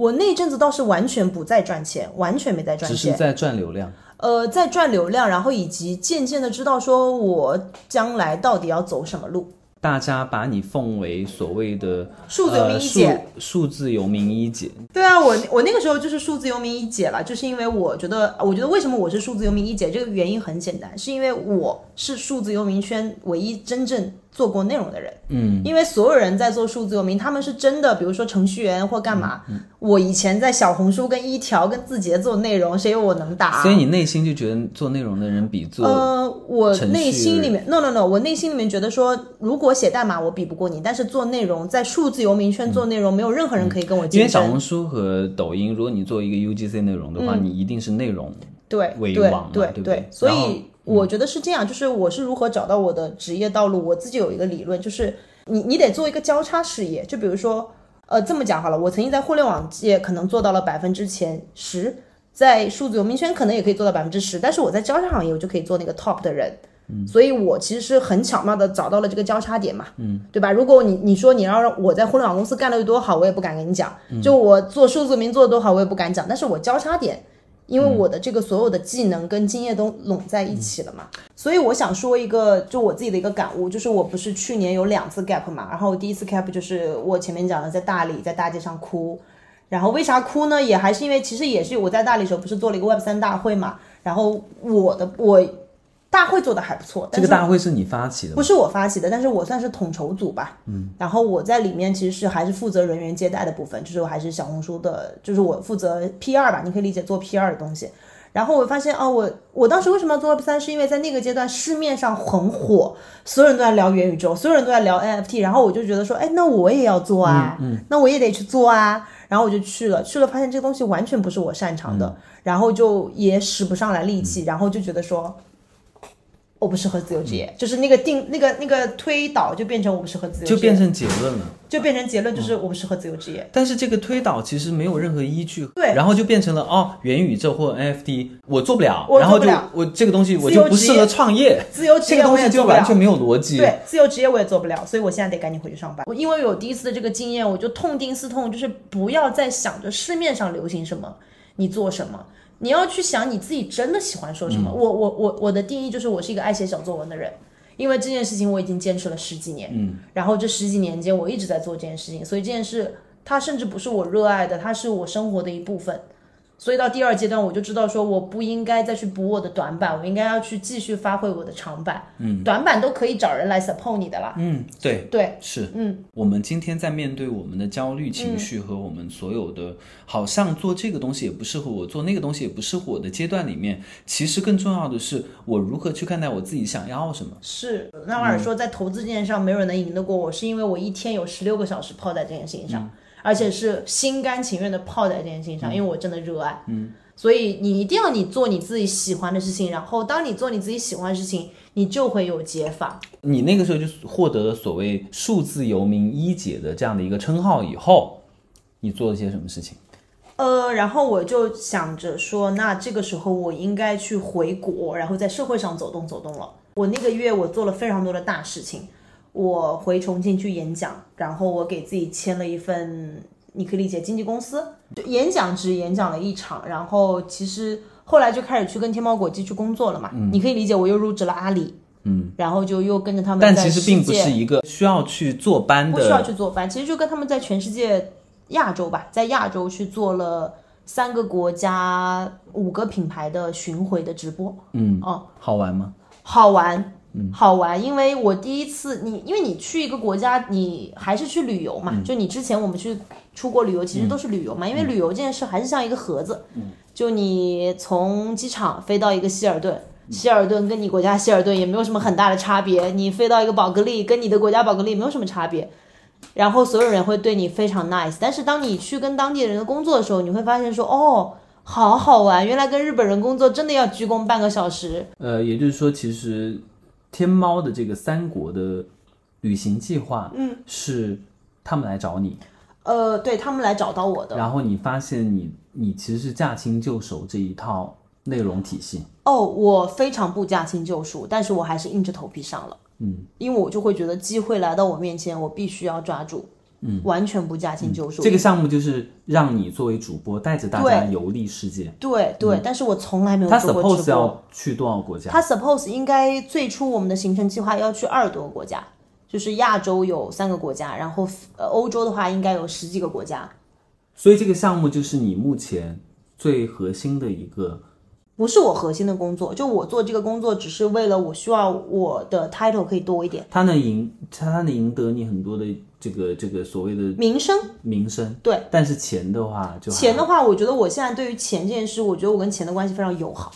Speaker 1: 我那阵子倒是完全不再赚钱，完全没在赚钱，
Speaker 2: 只是在赚流量。
Speaker 1: 呃，在赚流量，然后以及渐渐的知道说我将来到底要走什么路。
Speaker 2: 大家把你奉为所谓的
Speaker 1: 数字游民一姐，
Speaker 2: 数字游民一姐。
Speaker 1: 对啊，我我那个时候就是数字游民一姐了，就是因为我觉得，我觉得为什么我是数字游民一姐，这个原因很简单，是因为我是数字游民圈唯一真正。做过内容的人，
Speaker 2: 嗯，
Speaker 1: 因为所有人在做数字游民，他们是真的，比如说程序员或干嘛。我以前在小红书跟一条跟字节做内容，谁有我能打？
Speaker 2: 所以你内心就觉得做内容的人比做
Speaker 1: 呃，我内心里面 no no no，我内心里面觉得说，如果写代码我比不过你，但是做内容在数字游民圈做内容，没有任何人可以跟我竞争。
Speaker 2: 因为小红书和抖音，如果你做一个 UGC 内容的话，你一定是内容
Speaker 1: 对
Speaker 2: 为王
Speaker 1: 对
Speaker 2: 对对，
Speaker 1: 所以。我觉得是这样，就是我是如何找到我的职业道路。我自己有一个理论，就是你你得做一个交叉事业。就比如说，呃，这么讲好了，我曾经在互联网界可能做到了百分之前十，在数字游民圈可能也可以做到百分之十，但是我在交叉行业我就可以做那个 top 的人。
Speaker 2: 嗯，
Speaker 1: 所以我其实是很巧妙的找到了这个交叉点嘛。
Speaker 2: 嗯，
Speaker 1: 对吧？如果你你说你要让我在互联网公司干的有多好，我也不敢跟你讲。就我做数字游民做的多好，我也不敢讲。但是我交叉点。因为我的这个所有的技能跟经验都拢在一起了嘛，所以我想说一个，就我自己的一个感悟，就是我不是去年有两次 gap 嘛，然后第一次 gap 就是我前面讲的在大理在大街上哭，然后为啥哭呢？也还是因为其实也是我在大理时候不是做了一个 Web 三大会嘛，然后我的我。大会做的还不错，
Speaker 2: 这个大会是你发起的？
Speaker 1: 不是我发起的，但是我算是统筹组吧。
Speaker 2: 嗯，
Speaker 1: 然后我在里面其实是还是负责人员接待的部分，就是我还是小红书的，就是我负责 P 二吧，你可以理解做 P 二的东西。然后我发现哦，我我当时为什么要做 Web 三？是因为在那个阶段市面上很火，所有人都在聊元宇宙，所有人都在聊 NFT，然后我就觉得说，哎，那我也要做
Speaker 2: 啊，
Speaker 1: 那我也得去做啊。然后我就去了，去了发现这个东西完全不是我擅长的，然后就也使不上来力气，然后就觉得说。我不适合自由职业，就是那个定那个那个推导就变成我不适合自由职业，
Speaker 2: 就变成结论了。
Speaker 1: 就变成结论就是我不适合自由职业。
Speaker 2: 但是这个推导其实没有任何依据，
Speaker 1: 对。
Speaker 2: 然后就变成了哦，元宇宙或 NFT 我做不了，
Speaker 1: 我做
Speaker 2: 然后就我这个东西我就不适合创业，
Speaker 1: 自由职业我
Speaker 2: 这个东西就完全没有逻辑。
Speaker 1: 对，自由职业我也做不了，所以我现在得赶紧回去上班。我因为有第一次的这个经验，我就痛定思痛，就是不要再想着市面上流行什么，你做什么，你要去想你自己真的喜欢说什么。我我我我的定义就是我是一个爱写小作文的人。因为这件事情我已经坚持了十几年，嗯，然后这十几年间我一直在做这件事情，所以这件事它甚至不是我热爱的，它是我生活的一部分。所以到第二阶段，我就知道说我不应该再去补我的短板，我应该要去继续发挥我的长板。嗯，短板都可以找人来 support 你的啦。
Speaker 2: 嗯，对，
Speaker 1: 对，
Speaker 2: 是，
Speaker 1: 嗯，
Speaker 2: 我们今天在面对我们的焦虑情绪和我们所有的，好像做这个东西也不适合我，做那个东西也不适合我的阶段里面，其实更重要的是我如何去看待我自己想要什么。
Speaker 1: 是。那瓦尔说，在投资这件事上，没有人能赢得过我，是因为我一天有十六个小时泡在这件事情上，而且是心甘情愿的泡在这件事情上，因为我真的热爱。嗯。所以你一定要你做你自己喜欢的事情，然后当你做你自己喜欢的事情，你就会有解法。
Speaker 2: 你那个时候就获得了所谓“数字游民一姐”的这样的一个称号以后，你做了些什么事情？
Speaker 1: 呃，然后我就想着说，那这个时候我应该去回国，然后在社会上走动走动了。我那个月我做了非常多的大事情，我回重庆去演讲，然后我给自己签了一份，你可以理解经纪公司，就演讲只演讲了一场，然后其实后来就开始去跟天猫国际去工作了嘛，你可以理解我又入职了阿里，
Speaker 2: 嗯，
Speaker 1: 然后就又跟着他们，
Speaker 2: 但其实并不是一个需要去坐班的，
Speaker 1: 不需要去坐班，其实就跟他们在全世界亚洲吧，在亚洲去做了三个国家五个品牌的巡回的直播，
Speaker 2: 嗯，
Speaker 1: 哦，
Speaker 2: 好玩吗？
Speaker 1: 好玩，好玩，因为我第一次你，因为你去一个国家，你还是去旅游嘛，就你之前我们去出国旅游，其实都是旅游嘛，因为旅游这件事还是像一个盒子，就你从机场飞到一个希尔顿。希尔顿跟你国家希尔顿也没有什么很大的差别，你飞到一个宝格丽跟你的国家宝格丽没有什么差别，然后所有人会对你非常 nice，但是当你去跟当地人的工作的时候，你会发现说，哦，好好玩，原来跟日本人工作真的要鞠躬半个小时，
Speaker 2: 呃，也就是说，其实天猫的这个三国的旅行计划，嗯，是他们来找你，
Speaker 1: 呃，对他们来找到我的，
Speaker 2: 然后你发现你你其实是驾轻就熟这一套内容体系，
Speaker 1: 哦，我非常不驾轻就熟，但是我还是硬着头皮上了，
Speaker 2: 嗯，
Speaker 1: 因为我就会觉得机会来到我面前，我必须要抓住，嗯，完全不驾轻就熟。
Speaker 2: 这个项目就是让你作为主播带着大家游历世界。
Speaker 1: 对对，但是我从来没有
Speaker 2: 他
Speaker 1: 做过直
Speaker 2: suppose。要去多少国家？
Speaker 1: 他 suppose 应该最初我们的行程计划要去二十多个国家，就是亚洲有三个国家，然后呃欧洲的话应该有十几个国家。
Speaker 2: 所以这个项目就是你目前最核心的一个。
Speaker 1: 不是我核心的工作，就我做这个工作，只是为了我希望我的 title 可以多一点，
Speaker 2: 他能赢，他能赢得你很多的这个这个所谓的
Speaker 1: 名声。
Speaker 2: 名声。
Speaker 1: 对，
Speaker 2: 但是钱的话就
Speaker 1: 钱的话，我觉得我现在对于钱这件事，我觉得我跟钱的关系非常友好，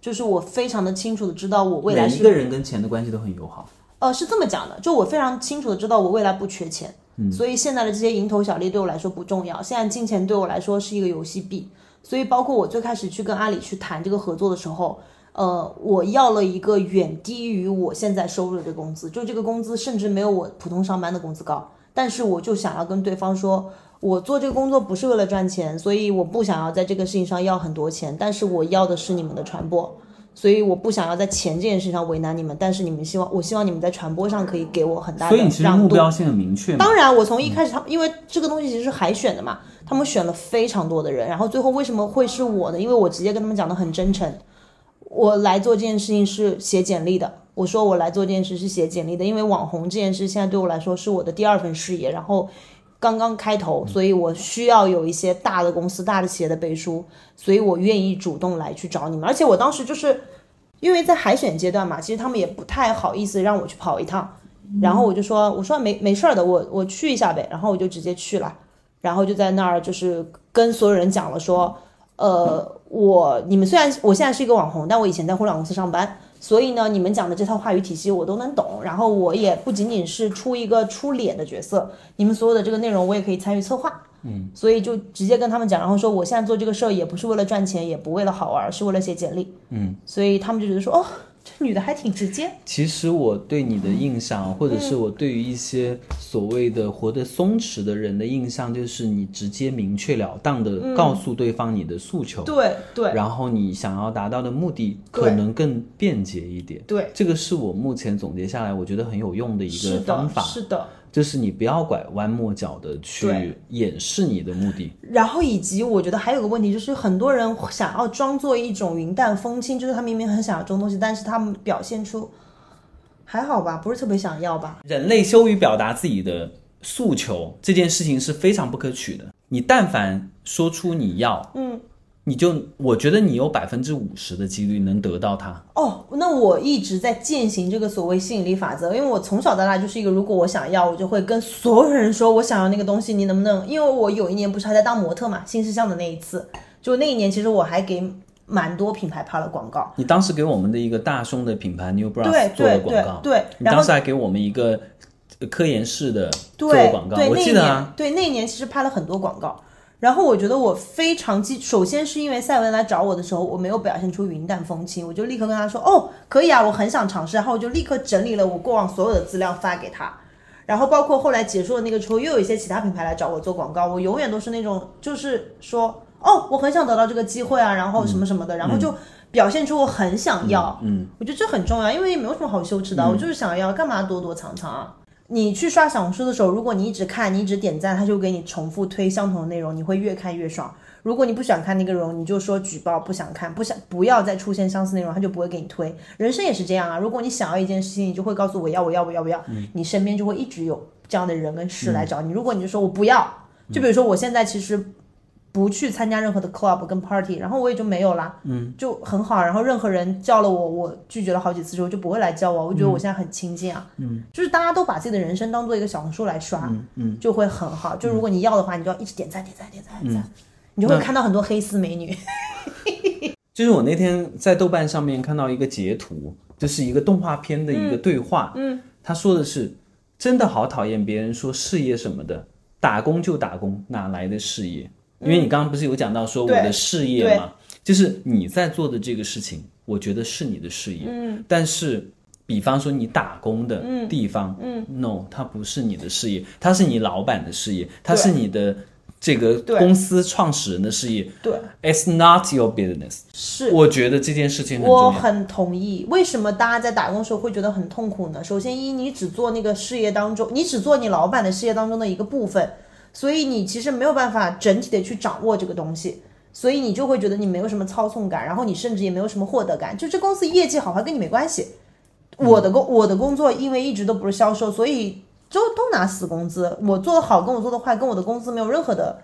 Speaker 1: 就是我非常的清楚的知道我未来是
Speaker 2: 每一个人跟钱的关系都很友好。
Speaker 1: 呃，是这么讲的，就我非常清楚的知道我未来不缺钱，
Speaker 2: 嗯
Speaker 1: 所以现在的这些蝇头小利对我来说不重要。现在金钱对我来说是一个游戏币，所以包括我最开始去跟阿里去谈这个合作的时候，呃，我要了一个远低于我现在收入的这个工资，就这个工资甚至没有我普通上班的工资高，但是我就想要跟对方说。我做这个工作不是为了赚钱，所以我不想要在这个事情上要很多钱，但是我要的是你们的传播。所以我不想要在钱这件事上为难你们，但是你们希望，我希望你们在传播上可以给我很大的
Speaker 2: 所以你其实
Speaker 1: 让。
Speaker 2: 目标性很明确。
Speaker 1: 当然，我从一开始他因为这个东西其实是海选的嘛，他们选了非常多的人，然后最后为什么会是我呢？因为我直接跟他们讲的很真诚，我来做这件事情是写简历的。我说我来做这件事是写简历的，因为网红这件事现在对我来说是我的第二份事业，然后刚刚开头，所以我需要有一些大的公司、大的企业的背书，所以我愿意主动来去找你。们。而且我当时就是因为在海选阶段嘛，其实他们也不太好意思让我去跑一趟，然后我就说我说没没事儿的，我我去一下呗，然后我就直接去了，然后就在那儿就是跟所有人讲了说，呃，我你们虽然我现在是一个网红，但我以前在互联网公司上班，所以呢，你们讲的这套话语体系我都能懂，然后我也不仅仅是出一个出脸的角色，你们所有的这个内容我也可以参与策划。嗯，所以就直接跟他们讲，然后说我现在做这个事儿也不是为了赚钱，也不为了好玩，是为了写简历。
Speaker 2: 嗯，
Speaker 1: 所以他们就觉得说，哦，女的还挺直接。
Speaker 2: 其实我对你的印象，或者是我对于一些所谓的活得松弛的人的印象，就是你直接明确了当的告诉对方你的诉求，
Speaker 1: 对对
Speaker 2: 然后你想要达到的目的可能更便捷一点。
Speaker 1: 对，
Speaker 2: 这个是我目前总结下来，我觉得很有用的一，个方法，
Speaker 1: 是的。
Speaker 2: 就是你不要拐弯抹角的去掩饰你的目的。
Speaker 1: 然后以及我觉得还有个问题，就是很多人想要装作一种云淡风轻，就是他明明很想要这种东西，但是他们表现出还好吧，不是特别想要吧。
Speaker 2: 人类羞于表达自己的诉求这件事情是非常不可取的。你但凡说出你要，
Speaker 1: 嗯，
Speaker 2: 你就我觉得你有百分之五十的几率能得到它。
Speaker 1: 哦，那我一直在践行这个所谓吸引力法则，因为我从小到大就是一个，如果我想要，我就会跟所有人说我想要那个东西，你能不能？因为我有一年不是还在当模特嘛，新事项的那一次，就那一年其实我还给蛮多品牌拍了广告，
Speaker 2: 你当时给我们的一个大胸的品牌 New
Speaker 1: 对
Speaker 2: Bras 做了
Speaker 1: 对对
Speaker 2: 广告，
Speaker 1: 对，
Speaker 2: 你
Speaker 1: 然后
Speaker 2: 当时还给我们一个呃科研室的做了
Speaker 1: 对
Speaker 2: 广告，
Speaker 1: 对，
Speaker 2: 我记得啊。
Speaker 1: 对那一年其实拍了很多广告。然后我觉得我非常激，首先是因为赛文来找我的时候，我没有表现出云淡风轻，我就立刻跟他说，哦，可以啊，我很想尝试，然后我就立刻整理了我过往所有的资料发给他，然后包括后来结束的那个之后，又有一些其他品牌来找我做广告，我永远都是那种就是说，哦，我很想得到这个机会啊，然后什么什么的，然后就表现出我很想要，
Speaker 2: 嗯，
Speaker 1: 我觉得这很重要，因为也没有什么好羞耻的，我就是想要，干嘛躲躲藏藏啊？你去刷小红书的时候，如果你一直看，你一直点赞，它就给你重复推相同的内容，你会越看越爽。如果你不想看那个内容，你就说举报，不想看，不想不要再出现相似内容，它就不会给你推。人生也是这样啊，如果你想要一件事情，你就会告诉我要，我要，我要，我要，你身边就会一直有这样的人跟事来找你。如果你就说我不要，就比如说我现在其实不去参加任何的 club 跟 party，然后我也就没有啦，嗯，就很好。然后任何人叫了我，我拒绝了好几次之后就不会来叫我，我觉得我现在很亲近啊，嗯，就是大家都把自己的人生当做一个小红书来刷，嗯，就会很好。就如果你要的话，你就要一直点赞点赞点赞点赞，你就会看到很多黑丝美女。
Speaker 2: 就是我那天在豆瓣上面看到一个截图，就是一个动画片的一个对话，嗯，他说的是真的好讨厌别人说事业什么的，打工就打工，哪来的事业？因为你刚刚不是有讲到说我的事业嘛，就是你在做的这个事情，我觉得是你的事业，嗯，但是。比方说你打工的地方，嗯，no，它不是你的事业，它是你老板的事业，它是你的这个公司创始人的事业，
Speaker 1: 对
Speaker 2: ，It's not your business。
Speaker 1: 是
Speaker 2: 我觉得这件事情很
Speaker 1: 我
Speaker 2: 重要。
Speaker 1: 很同意。为什么大家在打工的时候会觉得很痛苦呢？首先一，你只做那个事业当中，你只做你老板的事业当中的一个部分，所以你其实没有办法整体的去掌握这个东西。所以你就会觉得你没有什么操纵感，然后你甚至也没有什么获得感。就这公司业绩好坏跟你没关系。我的工我的工作因为一直都不是销售，所以就都拿死工资。我做的好跟我做的坏跟我的工资没有任何的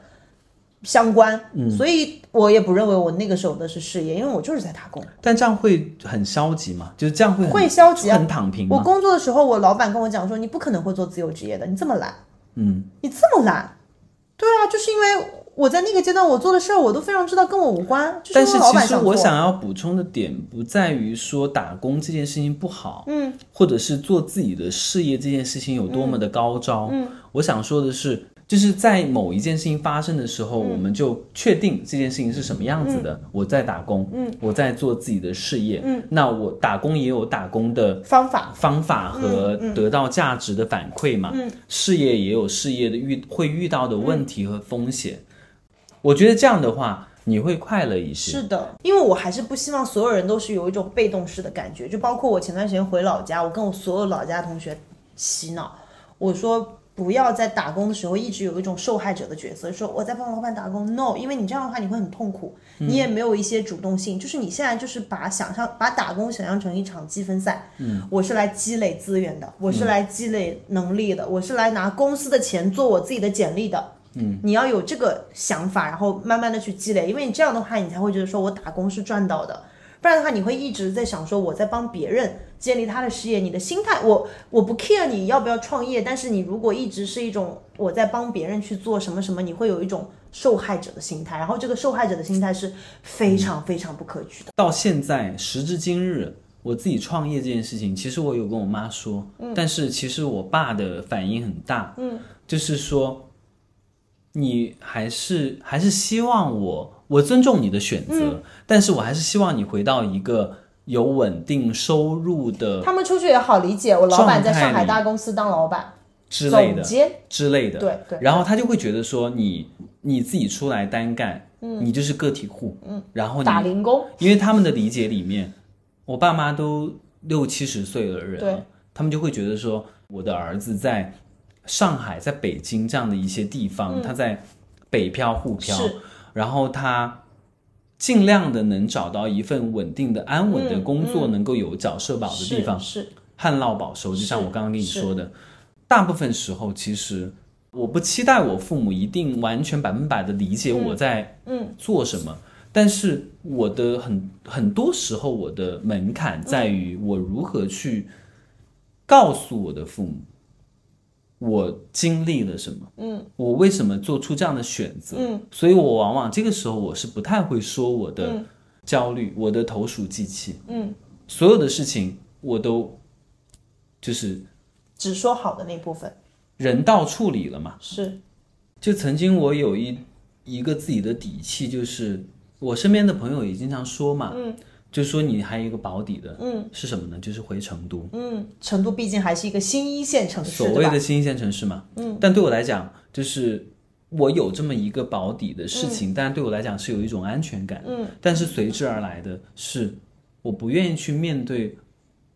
Speaker 1: 相关，嗯所以我也不认为我那个时候的是事业，因为我就是在打工。
Speaker 2: 但这样会很消极嘛？就是这样会很
Speaker 1: 会消极啊
Speaker 2: 很躺平？
Speaker 1: 我工作的时候，我老板跟我讲说，你不可能会做自由职业的，你这么懒，
Speaker 2: 嗯，
Speaker 1: 你这么懒，对啊，就是因为我在那个阶段我做的事儿，我都非常知道跟我无关，就是
Speaker 2: 但是其实我想要补充的点不在于说打工这件事情不好，嗯，或者是做自己的事业这件事情有多么的高招，嗯，我想说的是。就是在某一件事情发生的时候，我们就确定这件事情是什么样子的。我在打工，嗯，我在做自己的事业，嗯，那我打工也有打工的
Speaker 1: 方法，
Speaker 2: 方法和得到价值的反馈嘛，嗯，事业也有事业的遇会遇到的问题和风险。我觉得这样的话，你会快乐一些。
Speaker 1: 是的，因为我还是不希望所有人都是有一种被动式的感觉，就包括我前段时间回老家，我跟我所有老家同学洗脑，我说。不要在打工的时候一直有一种受害者的角色，说我在帮老板打工，no，因为你这样的话你会很痛苦，你也没有一些主动性，就是你现在就是把想象把打工想象成一场积分赛，嗯，我是来积累资源的，我是来积累能力的，我是来拿公司的钱做我自己的简历的，嗯，你要有这个想法，然后慢慢的去积累，因为你这样的话，你才会觉得说我打工是赚到的，不然的话你会一直在想说我在帮别人。建立他的事业，你的心态，我我不 care 你要不要创业，但是你如果一直是一种我在帮别人去做什么什么，你会有一种受害者的心态，然后这个受害者的心态是非常非常不可取的。
Speaker 2: 到现在时至今日，我自己创业这件事情，其实我有跟我妈说，嗯，但是其实我爸的反应很大，嗯，就是说，你还是还是希望我，我尊重你的选择，但是我还是希望你回到一个。有稳定收入的
Speaker 1: 他们出去也好理解，我老板在上海大公司当老板，
Speaker 2: 之类的之类的，
Speaker 1: 对对。
Speaker 2: 然后他就会觉得说你你自己出来单干，你就是个体户，嗯，然后你
Speaker 1: 打零工，
Speaker 2: 因为他们的理解里面，我爸妈都六七十岁的人了，他们就会觉得说，我的儿子在上海、在北京这样的一些地方，他在北漂、沪漂，然后他尽量的能找到一份稳定的、安稳的工作，能够有缴社保的地方，
Speaker 1: 是
Speaker 2: 旱涝保收。就像我刚刚跟你说的，大部分时候其实。我不期待我父母一定完全百分百的理解我在
Speaker 1: 嗯。
Speaker 2: 做什么，但是我的很很多时候我的门槛在于我如何去告诉我的父母，我经历了什么，
Speaker 1: 嗯，
Speaker 2: 我为什么做出这样的选择，
Speaker 1: 嗯，
Speaker 2: 所以我往往这个时候我是不太会说我的
Speaker 1: 嗯。
Speaker 2: 焦虑，我的投鼠忌器，
Speaker 1: 嗯，
Speaker 2: 所有的事情我都就是
Speaker 1: 只说好的那部分。
Speaker 2: 人道处理了嘛。
Speaker 1: 是。
Speaker 2: 就曾经我有一一个自己的底气，就是我身边的朋友也经常说嘛，
Speaker 1: 嗯，
Speaker 2: 就说你还有一个保底的，
Speaker 1: 嗯。
Speaker 2: 是什么呢？就是回成都，
Speaker 1: 嗯，成都毕竟还是一个新一线城市，
Speaker 2: 所？谓的新一线城市嘛，嗯，但对我来讲，就是我有这么一个保底的事情，但对我来讲是有一种安全感，
Speaker 1: 嗯，
Speaker 2: 但是随之而来的是，我不愿意去面对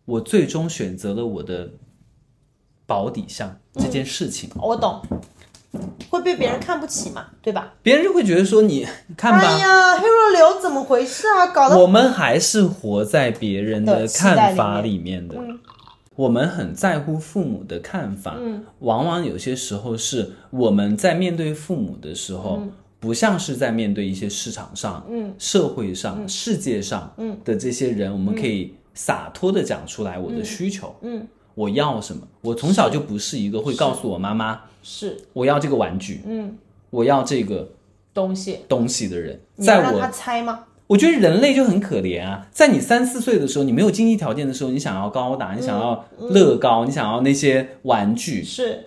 Speaker 2: 我最终选择了我的保底项这件事情。
Speaker 1: 我懂，会被别人看不起嘛，对吧？
Speaker 2: 别人就会觉得说你 看吧，
Speaker 1: 哎呀，黑若流怎么回事啊？搞得
Speaker 2: 我们还是活在别人的看法里面的。我们很在乎父母的看法，
Speaker 1: 嗯。
Speaker 2: 往往有些时候是我们在面对父母的时候，不像是在面对一些市场上、
Speaker 1: 嗯。
Speaker 2: 社会上、世界上
Speaker 1: 嗯。
Speaker 2: 的这些人，我们可以洒脱的讲出来我的需求，
Speaker 1: 嗯。
Speaker 2: 我要什么。我从小就不是一个会告诉我妈妈
Speaker 1: 是。
Speaker 2: 我要这个玩具，
Speaker 1: 嗯。
Speaker 2: 我要这个
Speaker 1: 东西，
Speaker 2: 东西的人，在我
Speaker 1: 让他猜吗？
Speaker 2: 我觉得人类就很可怜啊，在你三四岁的时候，你没有经济条件的时候，你想要高达，你想要乐高，你想要那些玩具，
Speaker 1: 是。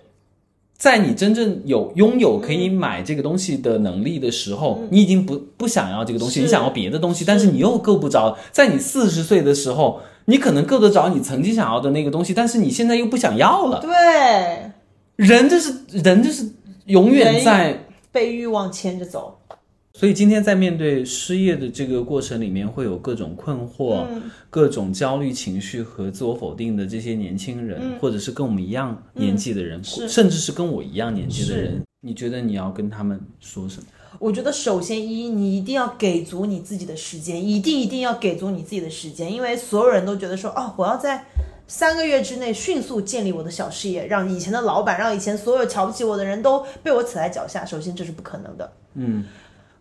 Speaker 2: 在你真正有拥有可以买这个东西的能力的时候，你已经不不想要这个东西，你想要别的东西，但是你又够不着。在你四十岁的时候，你可能够得着你曾经想要的那个东西，但是你现在又不想要了。
Speaker 1: 对，
Speaker 2: 人就是人就是永远在
Speaker 1: 被欲望牵着走。
Speaker 2: 所以今天在面对失业的这个过程里面，会有各种困惑、各种焦虑情绪和自我否定的这些年轻人，或者是跟我们一样年纪的人，
Speaker 1: 是
Speaker 2: 甚至是跟我一样年纪的人，你觉得你要跟他们说什么？
Speaker 1: 我觉得首先一，你一定要给足你自己的时间，一定一定要给足你自己的时间，因为所有人都觉得说，哦，我要在三个月之内迅速建立我的小事业，让以前的老板，让以前所有瞧不起我的人都被我踩在脚下。首先这是不可能的。
Speaker 2: 嗯，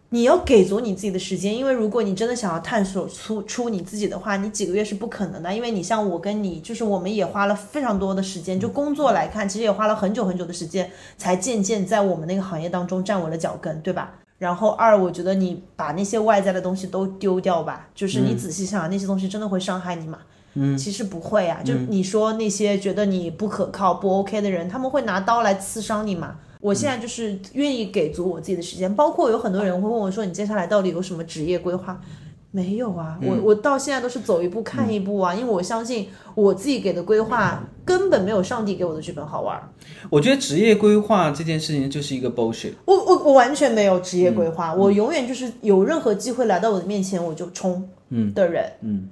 Speaker 1: 你要给足你自己的时间，因为如果你真的想要探索出出你自己的话，你几个月是不可能的。因为你像我跟你，就是我们也花了非常多的时间，就工作来看，其实也花了很久很久的时间，才渐渐在我们那个行业当中站稳了脚跟，对吧？然后二，我觉得你把那些外在的东西都丢掉吧，就是你仔细想想，那些东西真的会伤害你吗？嗯，其实不会啊。就你说那些觉得你不可靠、不 OK 的人，他们会拿刀来刺伤你吗？我现在就是愿意给足我自己的时间，包括有很多人会问我说：“你接下来到底有什么职业规划？”没有啊，我我到现在都是走一步看一步啊，因为我相信我自己给的规划根本没有上帝给我的剧本好玩。
Speaker 2: 我觉得职业规划这件事情就是一个 bullshit。
Speaker 1: 我我我完全没有职业规划，我永远就是有任何机会来到我的面前我就冲的人。
Speaker 2: 嗯，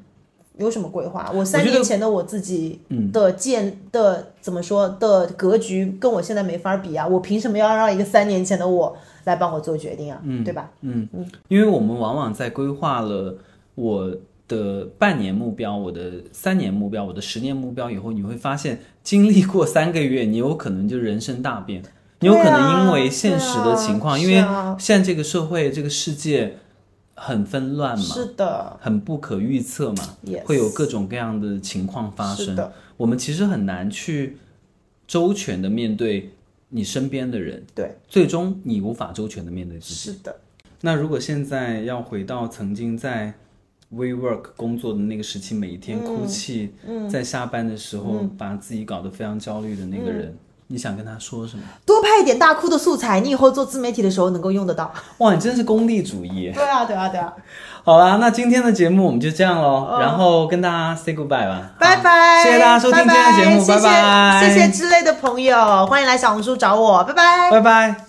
Speaker 1: 有什么规划？我三年前的我自己的建的怎么说的格局跟我现在没法比啊！我凭什么要让一个三年前的我来帮我做决定啊？嗯对吧？
Speaker 2: 嗯嗯因为我们往往在规划了我的半年目标、我的三年目标、我的十年目标以后，你会发现，经历过三个月，你有可能就人生大变。你有可能因为现实的情况，因为现在这个社会、这个世界很纷乱嘛，
Speaker 1: 是的，
Speaker 2: 很不可预测嘛
Speaker 1: Yes
Speaker 2: 会有各种各样的情况发生。
Speaker 1: 的，
Speaker 2: 我们其实很难去周全的面对你身边的人，
Speaker 1: 对，
Speaker 2: 最终你无法周全的面对自己。
Speaker 1: 是的，
Speaker 2: 那如果现在要回到曾经在 WeWork 工作的那个时期，每一天哭泣，在下班的时候把自己搞得非常焦虑的那个人，你想跟他说什么？
Speaker 1: 多拍一点大哭的素材，你以后做自媒体的时候能够用得到。
Speaker 2: 哇，你真是功利主义。
Speaker 1: 对啊，对啊，对啊。
Speaker 2: 好啦，那今天的节目我们就这样喽，然后跟大家 say goodbye 吧，
Speaker 1: 拜拜，
Speaker 2: 谢谢大家收听今天的节目，拜拜，
Speaker 1: 谢谢之类的朋友，欢迎来小红书找我，拜拜，
Speaker 2: 拜拜。